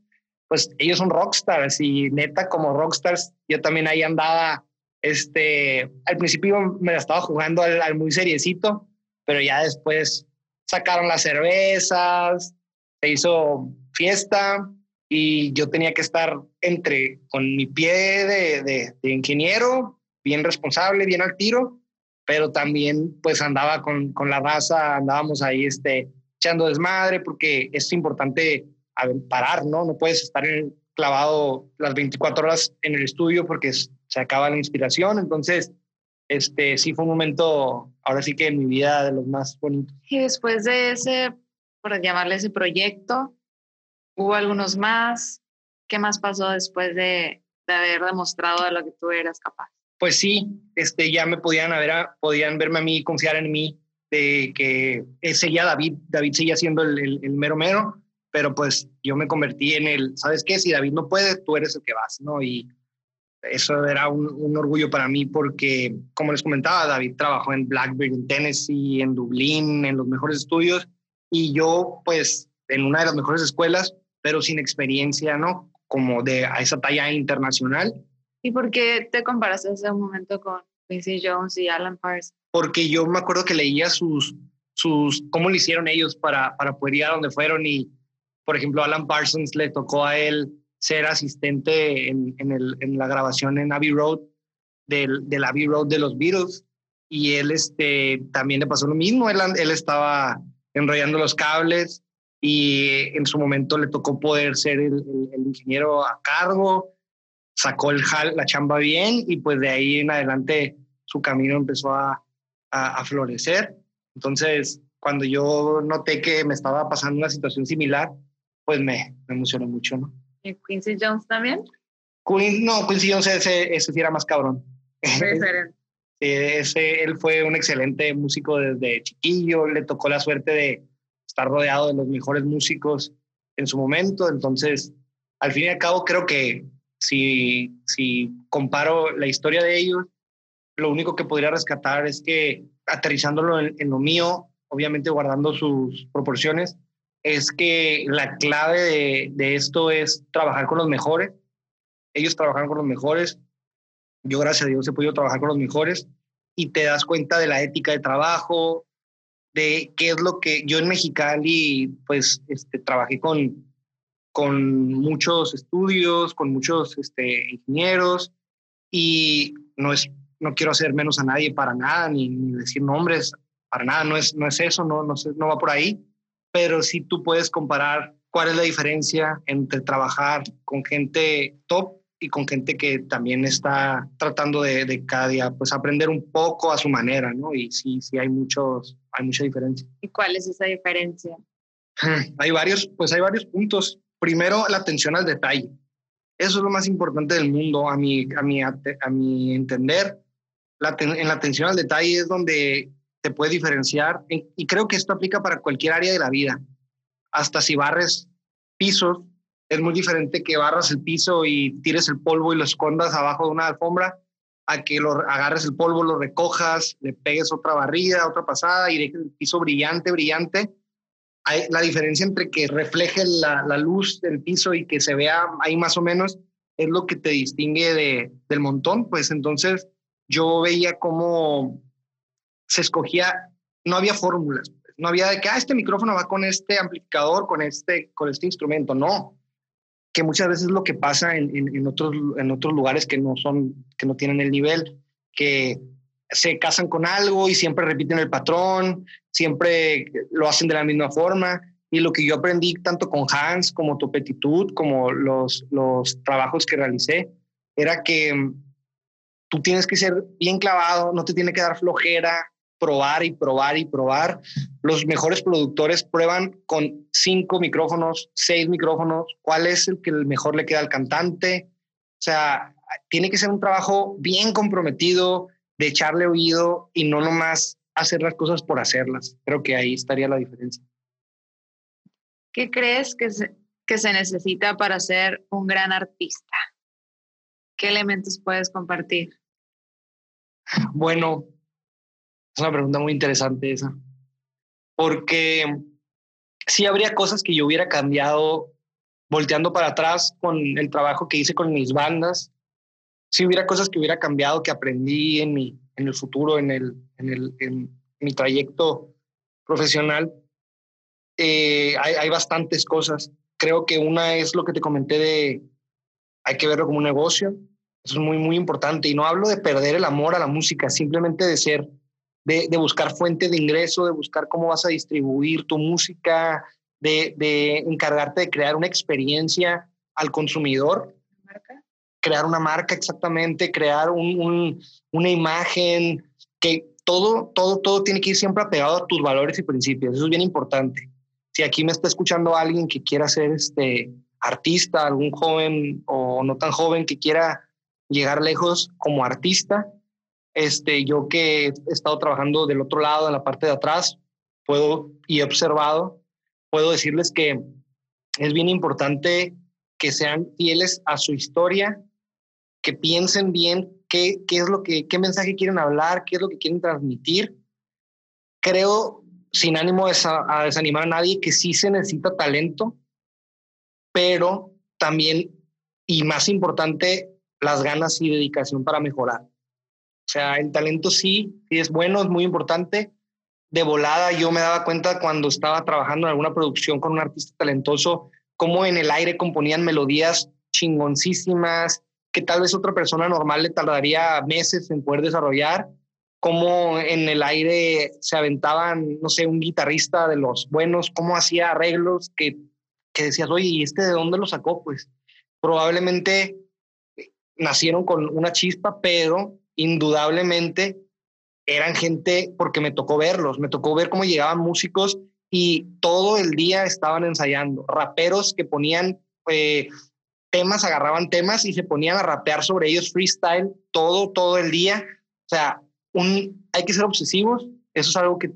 Pues ellos son rockstars y neta como rockstars, yo también ahí andaba, este, al principio me la estaba jugando al, al muy seriecito, pero ya después sacaron las cervezas, se hizo fiesta y yo tenía que estar entre con mi pie de, de, ingeniero, bien responsable, bien al tiro, pero también pues andaba con, con la raza, andábamos ahí este, echando desmadre porque es importante parar, ¿no? No puedes estar clavado las 24 horas en el estudio porque se acaba la inspiración, entonces este, sí fue un momento, ahora sí que en mi vida de los más bonitos. Y después de ese, por llamarle ese proyecto, hubo algunos más. ¿Qué más pasó después de, de haber demostrado de lo que tú eras capaz? Pues sí, este, ya me podían, haber, podían verme a mí, confiar en mí, de que seguía David, David seguía siendo el, el, el mero mero, pero pues yo me convertí en el, ¿sabes qué? Si David no puede, tú eres el que vas, ¿no? Y eso era un, orgullo para mí porque, como les comentaba, David trabajó en Blackberry, en Tennessee, en Dublín, en los mejores estudios, y yo, pues, en una de las mejores escuelas, pero sin experiencia, ¿no? Como de a esa talla internacional. ¿Y por qué te comparaste en ese momento con Quincy Jones y Alan Parsons? Porque yo me acuerdo que leía sus, sus, cómo lo hicieron ellos para, para poder ir a donde fueron y, por ejemplo, Alan Parsons le tocó a él ser asistente en, en, el, en la grabación en Abbey Road, del, del, Abbey Road de los Beatles. Y él este, también le pasó lo mismo, él, él estaba enrollando los cables y en su momento le tocó poder ser el, el, ingeniero a cargo, sacó el, la chamba bien y pues de ahí en adelante su camino empezó a, a, a florecer. Entonces, cuando yo noté que me estaba pasando una situación similar, pues me, me emocionó mucho, ¿no? ¿Y Quincy Jones también? no, Quincy Jones ese, ese sí era más cabrón. <laughs> ese, él fue un excelente músico desde chiquillo, le tocó la suerte de estar rodeado de los mejores músicos en su momento, entonces al fin y al cabo creo que si, si comparo la historia de ellos, lo único que podría rescatar es que aterrizándolo en, lo mío, obviamente guardando sus proporciones, es que la clave de, esto es trabajar con los mejores. Ellos trabajan con los mejores. Yo, gracias a Dios, he podido trabajar con los mejores y te das cuenta de la ética de trabajo, de qué es lo que yo en Mexicali, pues, este, trabajé con, con muchos estudios, con muchos este, ingenieros y no es, no quiero hacer menos a nadie para nada, ni, ni decir nombres, para nada, no es, no es eso, no, no, no va por ahí pero sí tú puedes comparar cuál es la diferencia entre trabajar con gente top y con gente que también está tratando de, de, cada día pues aprender un poco a su manera, ¿no? Y sí, sí hay muchos, hay mucha diferencia. ¿Y cuál es esa diferencia? Hay varios, pues hay varios puntos. Primero, la atención al detalle. Eso es lo más importante del mundo, a mi, a mi, a mi entender. La, en la atención al detalle es donde te puede diferenciar. Y creo que esto aplica para cualquier área de la vida. Hasta si barres pisos, es muy diferente que barras el piso y tires el polvo y lo escondas abajo de una alfombra, a que lo agarres el polvo, lo recojas, le pegues otra barrida, otra pasada y dejes el piso brillante, brillante. Hay la diferencia entre que refleje la, luz del piso y que se vea ahí más o menos es lo que te distingue de, del montón. Pues entonces yo veía como se escogía, no había fórmulas, no había de que, ah, este micrófono va con este amplificador, con este, con este instrumento, no. Que muchas veces es lo que pasa en, en, otros, en otros lugares que no son, que no tienen el nivel, que se casan con algo y siempre repiten el patrón, siempre lo hacen de la misma forma. Y lo que yo aprendí tanto con Hans como Topetitud, como los, los trabajos que realicé, era que mm, tú tienes que ser bien clavado, no te tiene que dar flojera, probar y probar y probar. Los mejores productores prueban con cinco micrófonos, seis micrófonos, cuál es el que mejor le queda al cantante. O sea, tiene que ser un trabajo bien comprometido, de echarle oído y no nomás hacer las cosas por hacerlas. Creo que ahí estaría la diferencia. ¿Qué crees que se, que se necesita para ser un gran artista? ¿Qué elementos puedes compartir? Bueno, es una pregunta muy interesante esa, porque sí habría cosas que yo hubiera cambiado volteando para atrás con el trabajo que hice con mis bandas. Si hubiera cosas que hubiera cambiado, que aprendí en mi, en el futuro, en, el, en, el, en mi trayecto profesional. Eh, hay, hay bastantes cosas. Creo que una es lo que te comenté de hay que verlo como un negocio. Eso es muy, muy importante. Y no hablo de perder el amor a la música, simplemente de ser, de, de buscar fuente de ingreso, de buscar cómo vas a distribuir tu música, de, de encargarte de crear una experiencia al consumidor. ¿Marca? Crear una marca exactamente, crear un, un, una imagen, que todo, todo, todo tiene que ir siempre apegado a tus valores y principios. Eso es bien importante. Si aquí me está escuchando alguien que quiera ser este artista, algún joven o no tan joven que quiera llegar lejos como artista, este, yo que he estado trabajando del otro lado, en la parte de atrás, puedo y he observado, puedo decirles que es bien importante que sean fieles a su historia, que piensen bien qué, qué es lo que, qué mensaje quieren hablar, qué es lo que quieren transmitir. Creo, sin ánimo de a desanimar a nadie, que sí se necesita talento, pero también, y más importante, las ganas y dedicación para mejorar. Sea, el talento sí, sí es bueno, es muy importante. De volada yo me daba cuenta cuando estaba trabajando en alguna producción con un artista talentoso, cómo en el aire componían melodías chingoncísimas, que tal vez otra persona normal le tardaría meses en poder desarrollar, cómo en el aire se aventaban, no sé, un guitarrista de los buenos, cómo hacía arreglos que, que decías, oye, ¿y este de dónde lo sacó? Pues probablemente nacieron con una chispa, pero indudablemente eran gente, porque me tocó verlos, me tocó ver cómo llegaban músicos y todo el día estaban ensayando, raperos que ponían eh, temas, agarraban temas y se ponían a rapear sobre ellos freestyle todo, todo el día. O sea, hay que ser obsesivos, eso es algo que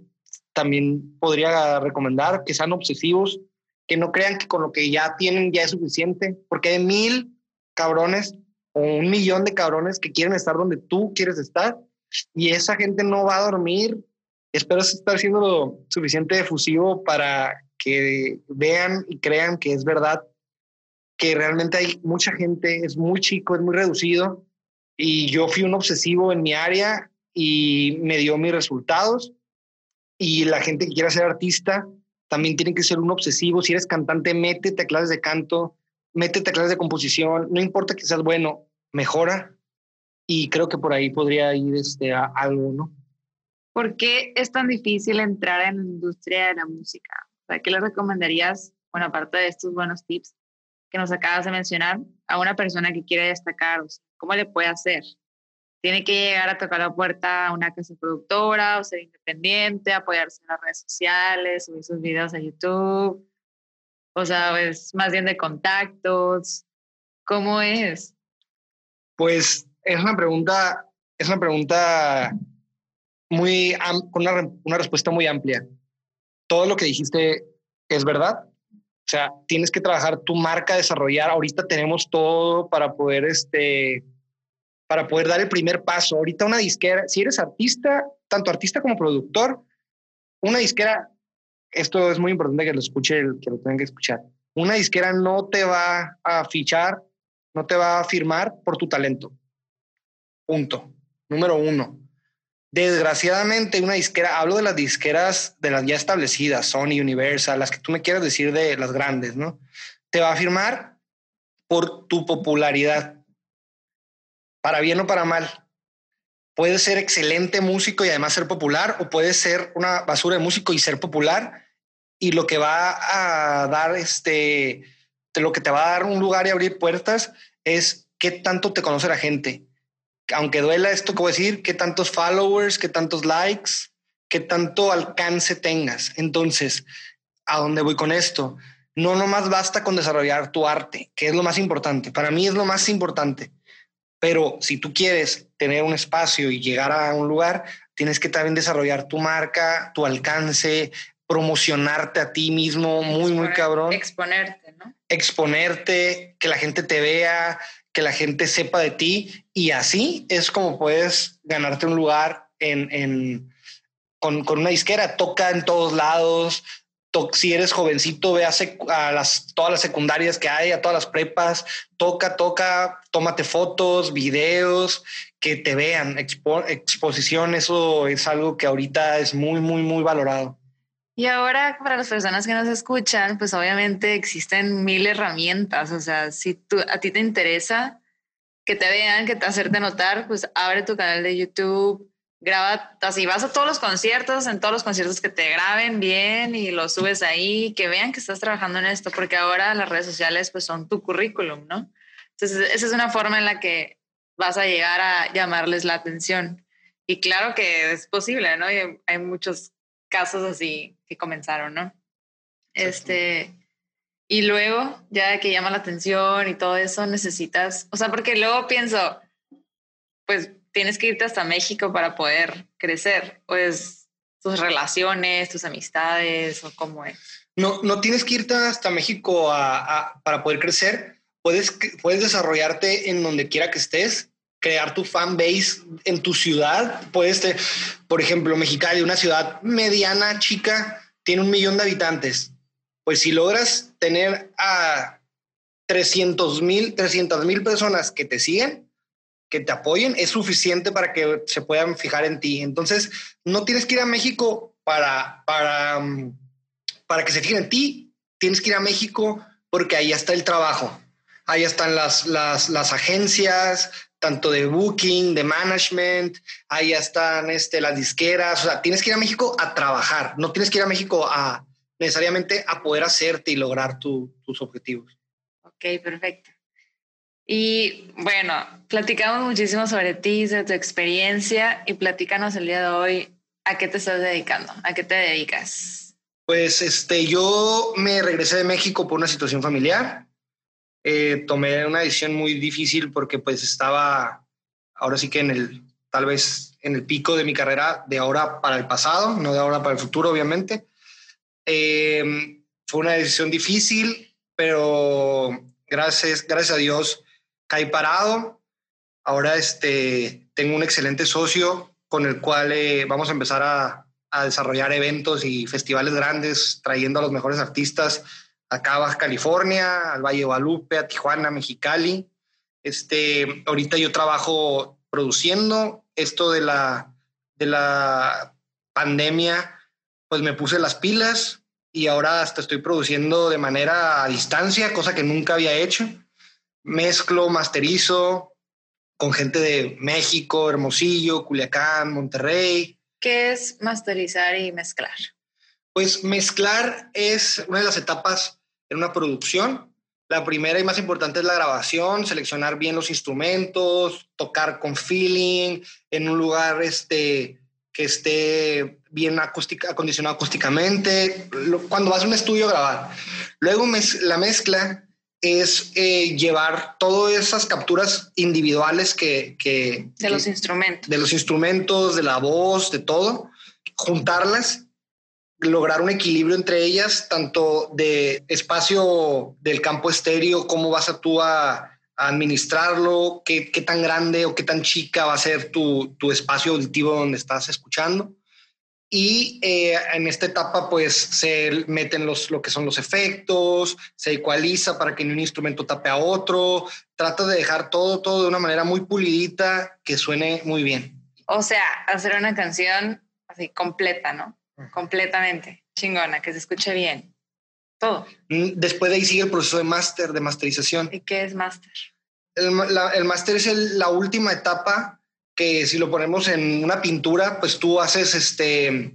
también podría recomendar, que sean obsesivos, que no crean que con lo que ya tienen ya es suficiente, porque hay mil cabrones o un millón de cabrones que quieren estar donde tú quieres estar y esa gente no va a dormir. Espero estar siendo lo suficiente efusivo para que vean y crean que es verdad, que realmente hay mucha gente, es muy chico, es muy reducido y yo fui un obsesivo en mi área y me dio mis resultados y la gente que quiera ser artista también tiene que ser un obsesivo. Si eres cantante, métete a clases de canto, métete a clases de composición, no importa que seas bueno, mejora y creo que por ahí podría ir este, a algo, ¿no? ¿Por qué es tan difícil entrar en la industria de la música? ¿Qué le recomendarías, bueno, aparte de estos buenos tips que nos acabas de mencionar, a una persona que quiere destacar? ¿Cómo le puede hacer? ¿Tiene que llegar a tocar la puerta a una casa productora o ser independiente, apoyarse en las redes sociales, subir sus videos a YouTube? O sea, es más bien de contactos. ¿Cómo es? Pues es una pregunta, es una pregunta muy, con una, una respuesta muy amplia. Todo lo que dijiste es verdad. O sea, tienes que trabajar tu marca, desarrollar. Ahorita tenemos todo para poder, este, para poder dar el primer paso. Ahorita una disquera, si eres artista, tanto artista como productor, una disquera, esto es muy importante que lo escuche, que lo tengan que escuchar. Una disquera no te va a fichar no te va a firmar por tu talento. Punto. Número uno. Desgraciadamente, una disquera, hablo de las disqueras de las ya establecidas, Sony, Universal, las que tú me quieras decir de las grandes, ¿no? Te va a firmar por tu popularidad, para bien o para mal. Puedes ser excelente músico y además ser popular, o puedes ser una basura de músico y ser popular. Y lo que va a dar este, lo que te va a dar un lugar y abrir puertas es qué tanto te conoce la gente. Aunque duela esto que decir, qué tantos followers, qué tantos likes, qué tanto alcance tengas. Entonces, ¿a dónde voy con esto? No nomás basta con desarrollar tu arte, que es lo más importante. Para mí es lo más importante. Pero si tú quieres tener un espacio y llegar a un lugar, tienes que también desarrollar tu marca, tu alcance, promocionarte a ti mismo muy, muy cabrón. Exponerte, ¿no? Exponerte, que la gente te vea, que la gente sepa de ti y así es como puedes ganarte un lugar en, en con, con, una disquera. Toca en todos lados, si eres jovencito, ve a, las, todas las secundarias que hay, a todas las prepas, toca, toca, tómate fotos, videos, que te vean, exposición, eso es algo que ahorita es muy, muy, muy valorado. Y ahora para las personas que nos escuchan, pues obviamente existen mil herramientas, o sea, si tú, a ti te interesa que te vean, que te hacerte notar, pues abre tu canal de YouTube, graba, así vas a todos los conciertos, en todos los conciertos que te graben bien y lo subes ahí, que vean que estás trabajando en esto, porque ahora las redes sociales pues son tu currículum, ¿no? Entonces, esa es una forma en la que vas a llegar a llamarles la atención. Y claro que es posible, ¿no? Y hay muchos casos así que comenzaron, ¿no? Este, y luego, ya que llama la atención y todo eso, necesitas, o sea, porque luego pienso, pues tienes que irte hasta México para poder crecer? ¿O es tus relaciones, tus amistades o cómo es? No, no tienes que irte hasta México para poder crecer. Puedes, puedes desarrollarte en donde quiera que estés, crear tu fan base en tu ciudad. Puedes, por ejemplo, Mexicali, una ciudad mediana, chica, tiene un millón de habitantes. Pues si logras tener a 300 mil 300 mil personas que te siguen, te apoyen es suficiente para que se puedan fijar en ti. Entonces, no tienes que ir a México para, para, mm, para que se fijen en ti, tienes que ir a México porque ahí está el trabajo. Ahí están las, las, las agencias, tanto de booking, de management, ahí están este, las disqueras. O sea, tienes que ir a México a trabajar, no tienes que ir a México a necesariamente a poder hacerte y lograr tus objetivos. Ok, perfecto. Y bueno, platicamos muchísimo sobre ti, sobre tu experiencia y platícanos el día de hoy a qué te estás dedicando, a qué te dedicas. Pues este, yo me regresé de México por una situación familiar. Eh, tomé una decisión muy difícil porque pues estaba ahora sí que en el, tal vez en el pico de mi carrera de ahora para el pasado, no de ahora para el futuro, obviamente. Eh, fue una decisión difícil, pero gracias, gracias a Dios caí parado. Ahora este, tengo un excelente socio con el cual eh, vamos a empezar a, a, desarrollar eventos y festivales grandes, trayendo a los mejores artistas acá a Baja California, al Valle de Guadalupe, a Tijuana, Mexicali. Este, ahorita yo trabajo produciendo esto de la, de la pandemia, pues me puse las pilas y ahora hasta estoy produciendo de manera a distancia, cosa que nunca había hecho mezclo, masterizo con gente de México, Hermosillo, Culiacán, Monterrey. ¿Qué es masterizar y mezclar? Pues mezclar es una de las etapas en una producción. La primera y más importante es la grabación, seleccionar bien los instrumentos, tocar con feeling, en un lugar este, que esté bien acústica, acondicionado acústicamente, cuando vas a un estudio a grabar. Luego la mezcla es eh, llevar todas esas capturas individuales que, De los instrumentos. De los instrumentos, de la voz, de todo, juntarlas, lograr un equilibrio entre ellas, tanto de espacio del campo estéreo, cómo vas a tú a, administrarlo, qué, qué, tan grande o qué tan chica va a ser tu, tu espacio auditivo donde estás escuchando y eh, en esta etapa pues se meten los, lo que son los efectos, se ecualiza para que ni un instrumento tape a otro, trata de dejar todo, todo de una manera muy pulidita que suene muy bien. O sea, hacer una canción así completa, ¿no? Completamente, chingona, que se escuche bien. Todo. Mm, después de ahí sigue el proceso de máster, de masterización. ¿Y qué es máster? El, máster es la última etapa que si lo ponemos en una pintura, pues tú haces este,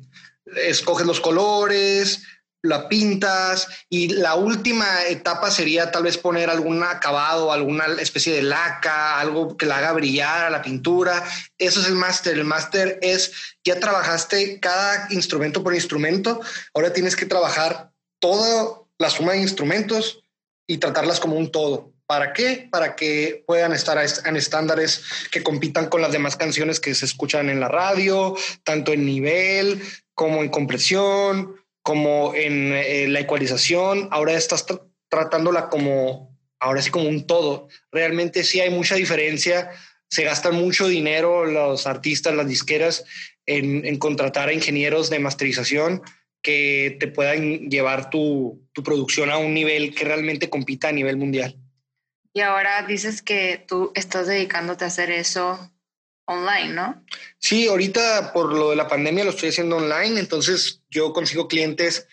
escoges los colores, la pintas y la última etapa sería tal vez poner algún acabado, alguna especie de laca, algo que la haga brillar a la pintura. Eso es el máster. El máster es ya trabajaste cada instrumento por instrumento. Ahora tienes que trabajar toda la suma de instrumentos y tratarlas como un todo. ¿Para qué? Para que puedan estar en estándares que compitan con las demás canciones que se escuchan en la radio, tanto en nivel como en compresión, como en eh, la ecualización, ahora estás tratándola como, ahora sí como un todo. Realmente sí hay mucha diferencia, se gastan mucho dinero los artistas, las disqueras, en, en contratar a ingenieros de masterización que te puedan llevar tu, tu producción a un nivel que realmente compita a nivel mundial. Y ahora dices que tú estás dedicándote a hacer eso online, ¿no? Sí, ahorita por lo de la pandemia lo estoy haciendo online, entonces yo consigo clientes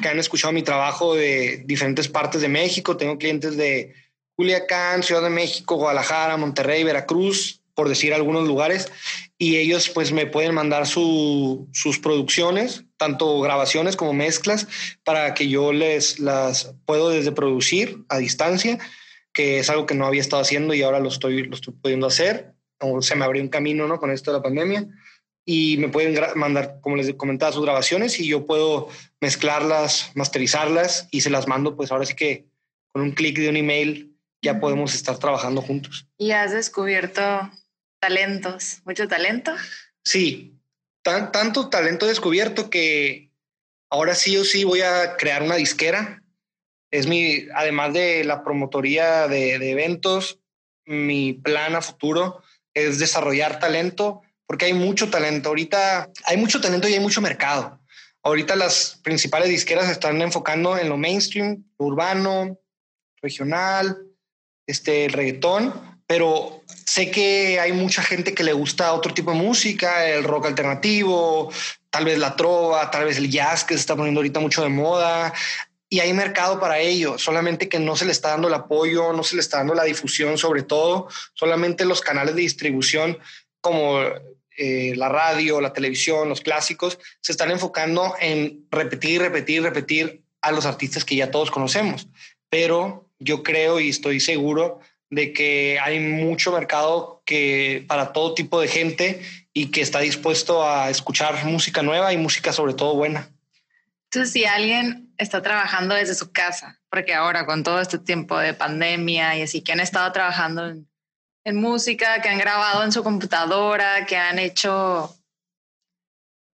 que han escuchado mi trabajo de diferentes partes de México, tengo clientes de Culiacán, Ciudad de México, Guadalajara, Monterrey, Veracruz, por decir algunos lugares, y ellos pues me pueden mandar sus producciones, tanto grabaciones como mezclas, para que yo les las puedo desde producir a distancia, que es algo que no había estado haciendo y ahora lo estoy, lo estoy pudiendo hacer se me abrió un camino ¿no? con esto de la pandemia y me pueden mandar, como les comentaba, sus grabaciones y yo puedo mezclarlas, masterizarlas y se las mando, pues ahora sí que con un clic de un email ya podemos estar trabajando juntos. ¿Y has descubierto talentos, mucho talento? Sí, tan, tanto talento descubierto que ahora sí o sí voy a crear una disquera. Es mi, además de la promotoría de, eventos, mi plan a futuro es desarrollar talento, porque hay mucho talento. Ahorita hay mucho talento y hay mucho mercado. Ahorita las principales disqueras están enfocando en lo mainstream, urbano, regional, este, el reggaetón, pero sé que hay mucha gente que le gusta otro tipo de música, el rock alternativo, tal vez la trova, tal vez el jazz que se está poniendo ahorita mucho de moda y hay mercado para ello, solamente que no se le está dando el apoyo, no se le está dando la difusión sobre todo, solamente los canales de distribución como eh, la radio, la televisión, los clásicos, se están enfocando en repetir, repetir, repetir a los artistas que ya todos conocemos. Pero yo creo y estoy seguro de que hay mucho mercado que para todo tipo de gente y que está dispuesto a escuchar música nueva y música sobre todo buena. Entonces, si alguien está trabajando desde su casa, porque ahora con todo este tiempo de pandemia y así, que han estado trabajando en, música, que han grabado en su computadora, que han hecho,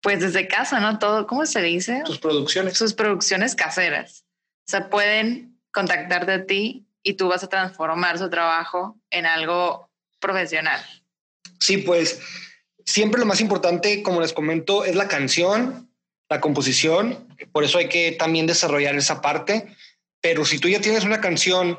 pues desde casa, ¿no? Todo, ¿cómo se dice? Sus producciones. Sus producciones caseras. O sea, pueden contactarte a ti y tú vas a transformar su trabajo en algo profesional. Sí, pues siempre lo más importante, como les comento, es la canción la composición, por eso hay que también desarrollar esa parte, pero si tú ya tienes una canción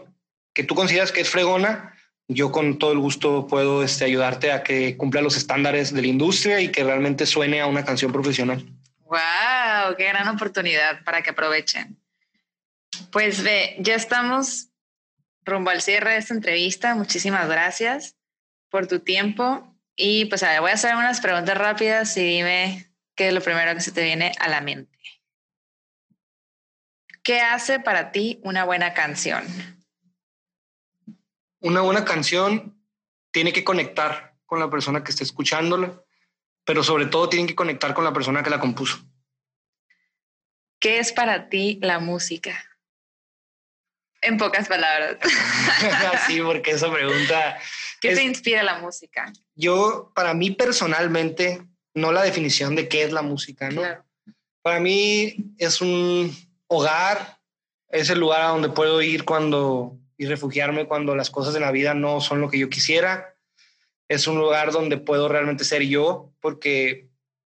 que tú consideras que es fregona, yo con todo el gusto puedo este, ayudarte a que cumpla los estándares de la industria y que realmente suene a una canción profesional. ¡Wow! ¡Qué gran oportunidad para que aprovechen! Pues ve, ya estamos rumbo al cierre de esta entrevista. Muchísimas gracias por tu tiempo. Y pues a ver, voy a hacer unas preguntas rápidas y dime ¿qué es lo primero que se te viene a la mente? ¿Qué hace para ti una buena canción? Una buena canción tiene que conectar con la persona que está escuchándola, pero sobre todo tiene que conectar con la persona que la compuso. ¿Qué es para ti la música? En pocas palabras. <laughs> sí, porque esa pregunta... ¿Qué te inspira la música? Yo, para mí personalmente, no la definición de qué es la música, ¿no? Para mí es un hogar, es el lugar a donde puedo ir cuando y refugiarme cuando las cosas de la vida no son lo que yo quisiera. Es un lugar donde puedo realmente ser yo, porque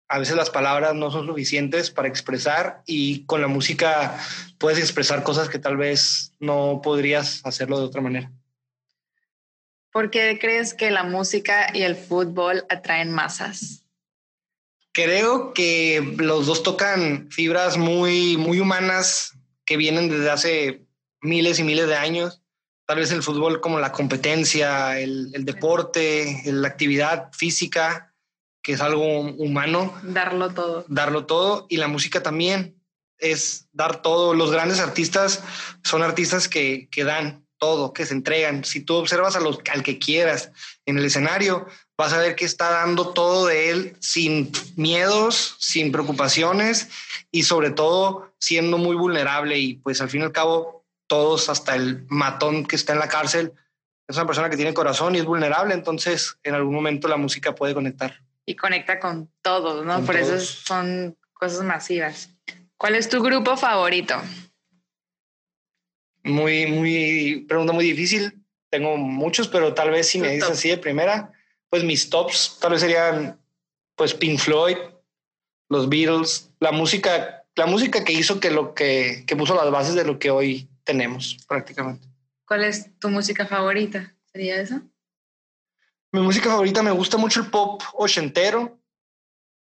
a veces las palabras no son suficientes para expresar y con la música puedes expresar cosas que tal vez no podrías hacerlo de otra manera. ¿Por qué crees que la música y el fútbol atraen masas? Creo que los dos tocan fibras muy, muy humanas que vienen desde hace miles y miles de años. tal vez el fútbol como la competencia, el, el deporte, la actividad física, que es algo humano. Darlo todo. Darlo todo. Y la música también es dar todo. Los grandes artistas son artistas que, que dan todo, que se entregan. Si tú observas a los, al que quieras en el escenario, vas a ver que está dando todo de él sin miedos, sin preocupaciones y sobre todo siendo muy vulnerable y pues al fin y al cabo todos, hasta el matón que está en la cárcel, es una persona que tiene corazón y es vulnerable, entonces en algún momento la música puede conectar. Y conecta con todos, ¿no? Por eso son cosas masivas. ¿Cuál es tu grupo favorito? Muy, muy, pregunta muy difícil. Tengo muchos, pero tal vez si me dices así de primera, pues mis tops tal vez serían pues Pink Floyd, los Beatles, la música, la música que hizo que lo que, que puso las bases de lo que hoy tenemos prácticamente. ¿Cuál es tu música favorita? ¿Sería eso? Mi música favorita me gusta mucho el pop ochentero.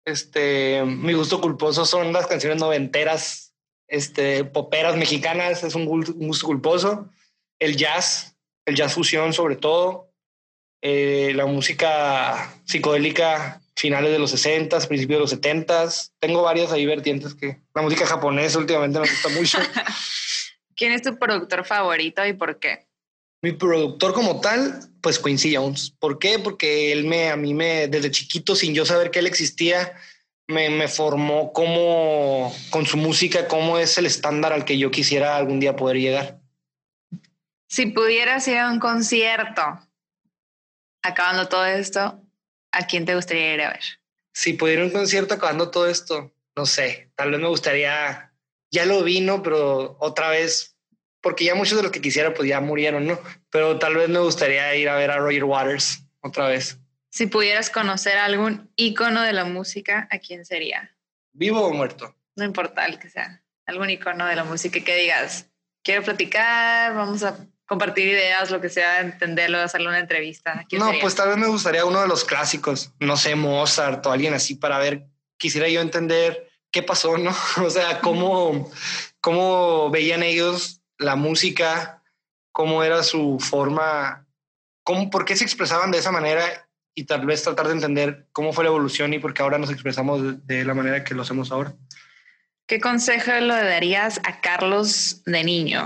Este, mi gusto culposo son las canciones noventeras, este, poperas mexicanas, es un gusto culposo. El jazz, el jazz fusión sobre todo. Eh, la música psicodélica finales de los 60, principios de los 70. Tengo varias ahí vertientes que la música japonesa últimamente me gusta mucho. <laughs> ¿Quién es tu productor favorito y por qué? Mi productor como tal, pues Quincy Jones. ¿Por qué? Porque él me, a mí me, desde chiquito, sin yo saber que él existía, me, me formó como, con su música, cómo es el estándar al que yo quisiera algún día poder llegar. Si pudieras ir a un concierto, acabando todo esto, ¿a quién te gustaría ir a ver? Si pudiera a un concierto acabando todo esto, no sé, tal vez me gustaría, ya lo vino, pero otra vez porque ya muchos de los que quisiera pues ya murieron, ¿no? Pero tal vez me gustaría ir a ver a Roger Waters otra vez. Si pudieras conocer algún ícono de la música, ¿a quién sería? ¿Vivo o muerto? No importa el que sea. Algún ícono de la música que digas, quiero platicar, vamos a compartir ideas, lo que sea, entenderlo, hacerle una entrevista. No, pues tal vez me gustaría uno de los clásicos, no sé, Mozart o alguien así para ver, quisiera yo entender qué pasó, ¿no? <laughs> O sea, cómo, cómo veían ellos la música, cómo era su forma, cómo, por qué se expresaban de esa manera y tal vez tratar de entender cómo fue la evolución y por qué ahora nos expresamos de, la manera que lo hacemos ahora. ¿Qué consejo le darías a Carlos de niño?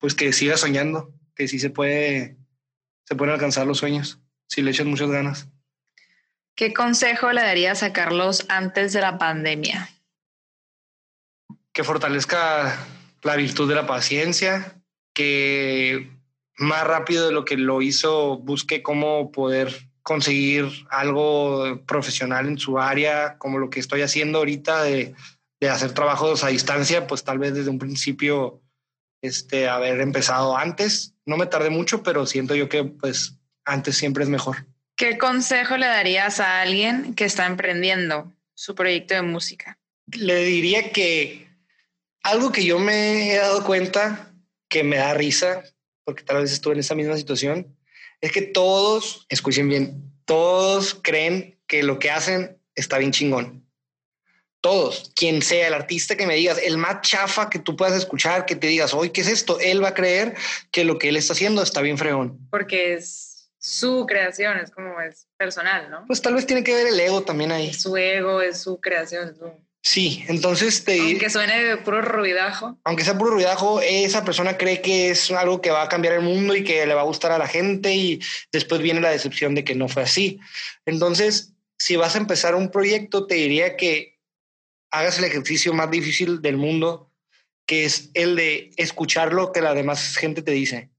Pues que siga soñando, que sí se puede, se pueden alcanzar los sueños, si le echas muchas ganas. ¿Qué consejo le darías a Carlos antes de la pandemia? Que fortalezca la virtud de la paciencia, que más rápido de lo que lo hizo busque cómo poder conseguir algo profesional en su área, como lo que estoy haciendo ahorita de, de hacer trabajos a distancia, pues tal vez desde un principio este, haber empezado antes. No me tardé mucho, pero siento yo que pues antes siempre es mejor. ¿Qué consejo le darías a alguien que está emprendiendo su proyecto de música? Le diría que algo que yo me he dado cuenta que me da risa, porque tal vez estuve en esa misma situación, es que todos, escuchen bien, todos creen que lo que hacen está bien chingón. Todos, quien sea el artista que me digas, el más chafa que tú puedas escuchar, que te digas, hoy, ¿qué es esto? Él va a creer que lo que él está haciendo está bien fregón. Porque es su creación, es como es personal, ¿no? Pues tal vez tiene que ver el ego también ahí. su ego, es su creación. Sí, entonces te... Aunque suene de puro ruidajo. Aunque sea puro ruidajo, esa persona cree que es algo que va a cambiar el mundo y que le va a gustar a la gente y después viene la decepción de que no fue así. Entonces, si vas a empezar un proyecto, te diría que hagas el ejercicio más difícil del mundo, que es el de escuchar lo que la demás gente te dice.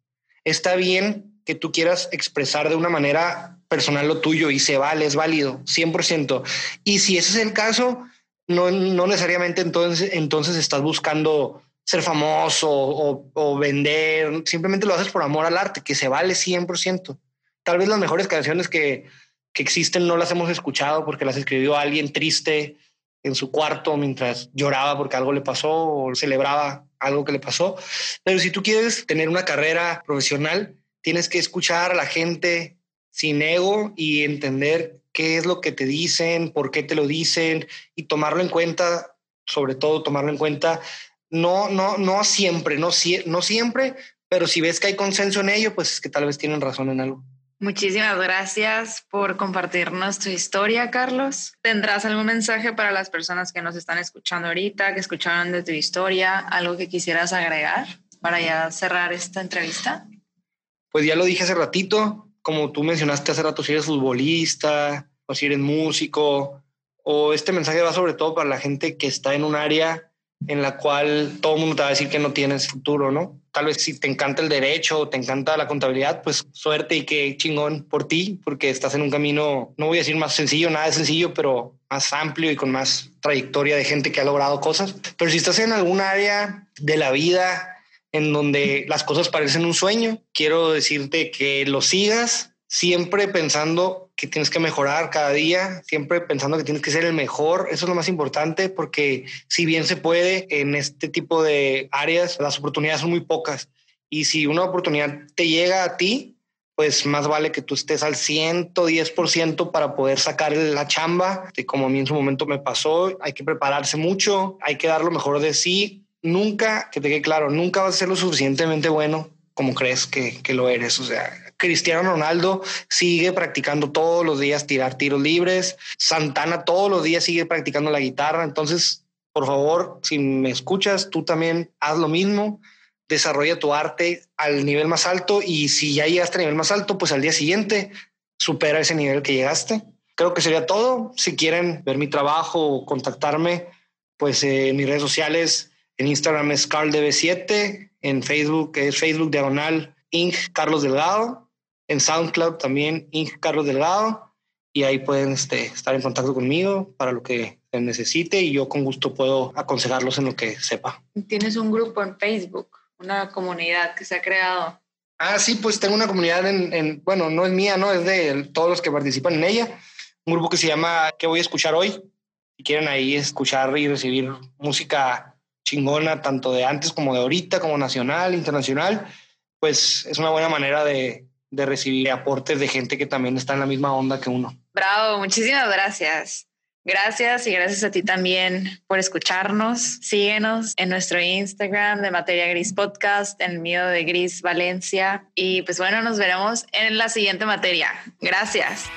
Está bien que tú quieras expresar de una manera personal lo tuyo y se vale, es válido, 100%. Y si ese es el caso, no, necesariamente entonces, entonces estás buscando ser famoso o, vender, simplemente lo haces por amor al arte, que se vale 100%. Tal vez las mejores canciones que, que existen no las hemos escuchado porque las escribió alguien triste en su cuarto mientras lloraba porque algo le pasó o celebraba algo que le pasó. Pero si tú quieres tener una carrera profesional, tienes que escuchar a la gente sin ego y entender qué es lo que te dicen, por qué te lo dicen y tomarlo en cuenta, sobre todo tomarlo en cuenta, no, no, no siempre, no, no siempre, pero si ves que hay consenso en ello, pues es que tal vez tienen razón en algo. Muchísimas gracias por compartirnos tu historia, Carlos. ¿Tendrás algún mensaje para las personas que nos están escuchando ahorita, que escucharon de tu historia? ¿Algo que quisieras agregar para ya cerrar esta entrevista? Pues ya lo dije hace ratito, como tú mencionaste hace rato, si eres futbolista o si eres músico, o este mensaje va sobre todo para la gente que está en un área en la cual todo mundo te va a decir que no tienes futuro, ¿no? Tal vez si te encanta el derecho o te encanta la contabilidad, pues suerte y qué chingón por ti, porque estás en un camino, no voy a decir más sencillo, nada de sencillo, pero más amplio y con más trayectoria de gente que ha logrado cosas. Pero si estás en algún área de la vida en donde las cosas parecen un sueño, quiero decirte que lo sigas siempre pensando que tienes que mejorar cada día, siempre pensando que tienes que ser el mejor. Eso es lo más importante porque si bien se puede en este tipo de áreas, las oportunidades son muy pocas. Y si una oportunidad te llega a ti, pues más vale que tú estés al 110% para poder sacar la chamba, de como a mí en su momento me pasó. Hay que prepararse mucho, hay que dar lo mejor de sí. Nunca, que te quede claro, nunca vas a ser lo suficientemente bueno como crees que, que lo eres. O sea, Cristiano Ronaldo sigue practicando todos los días tirar tiros libres. Santana todos los días sigue practicando la guitarra. Entonces, por favor, si me escuchas, tú también haz lo mismo. Desarrolla tu arte al nivel más alto y si ya llegaste al nivel más alto, pues al día siguiente supera ese nivel que llegaste. Creo que sería todo. Si quieren ver mi trabajo o contactarme, pues eh, en mis redes sociales, en Instagram es CarlDB7, en Facebook es Facebook Diagonal Inc. Carlos Delgado en SoundCloud también, Inge Carlos Delgado, y ahí pueden este, estar en contacto conmigo para lo que necesite y yo con gusto puedo aconsejarlos en lo que sepa. Tienes un grupo en Facebook, una comunidad que se ha creado. Ah, sí, pues tengo una comunidad en, bueno, no es mía, no, es de todos los que participan en ella. Un grupo que se llama ¿Qué voy a escuchar hoy? Si quieren ahí escuchar y recibir música chingona, tanto de antes como de ahorita, como nacional, internacional, pues es una buena manera de, de recibir aportes de gente que también está en la misma onda que uno. Bravo, muchísimas gracias. Gracias y gracias a ti también por escucharnos. Síguenos en nuestro Instagram de Materia Gris Podcast, en mío de Gris Valencia. Y pues bueno, nos veremos en la siguiente materia. Gracias.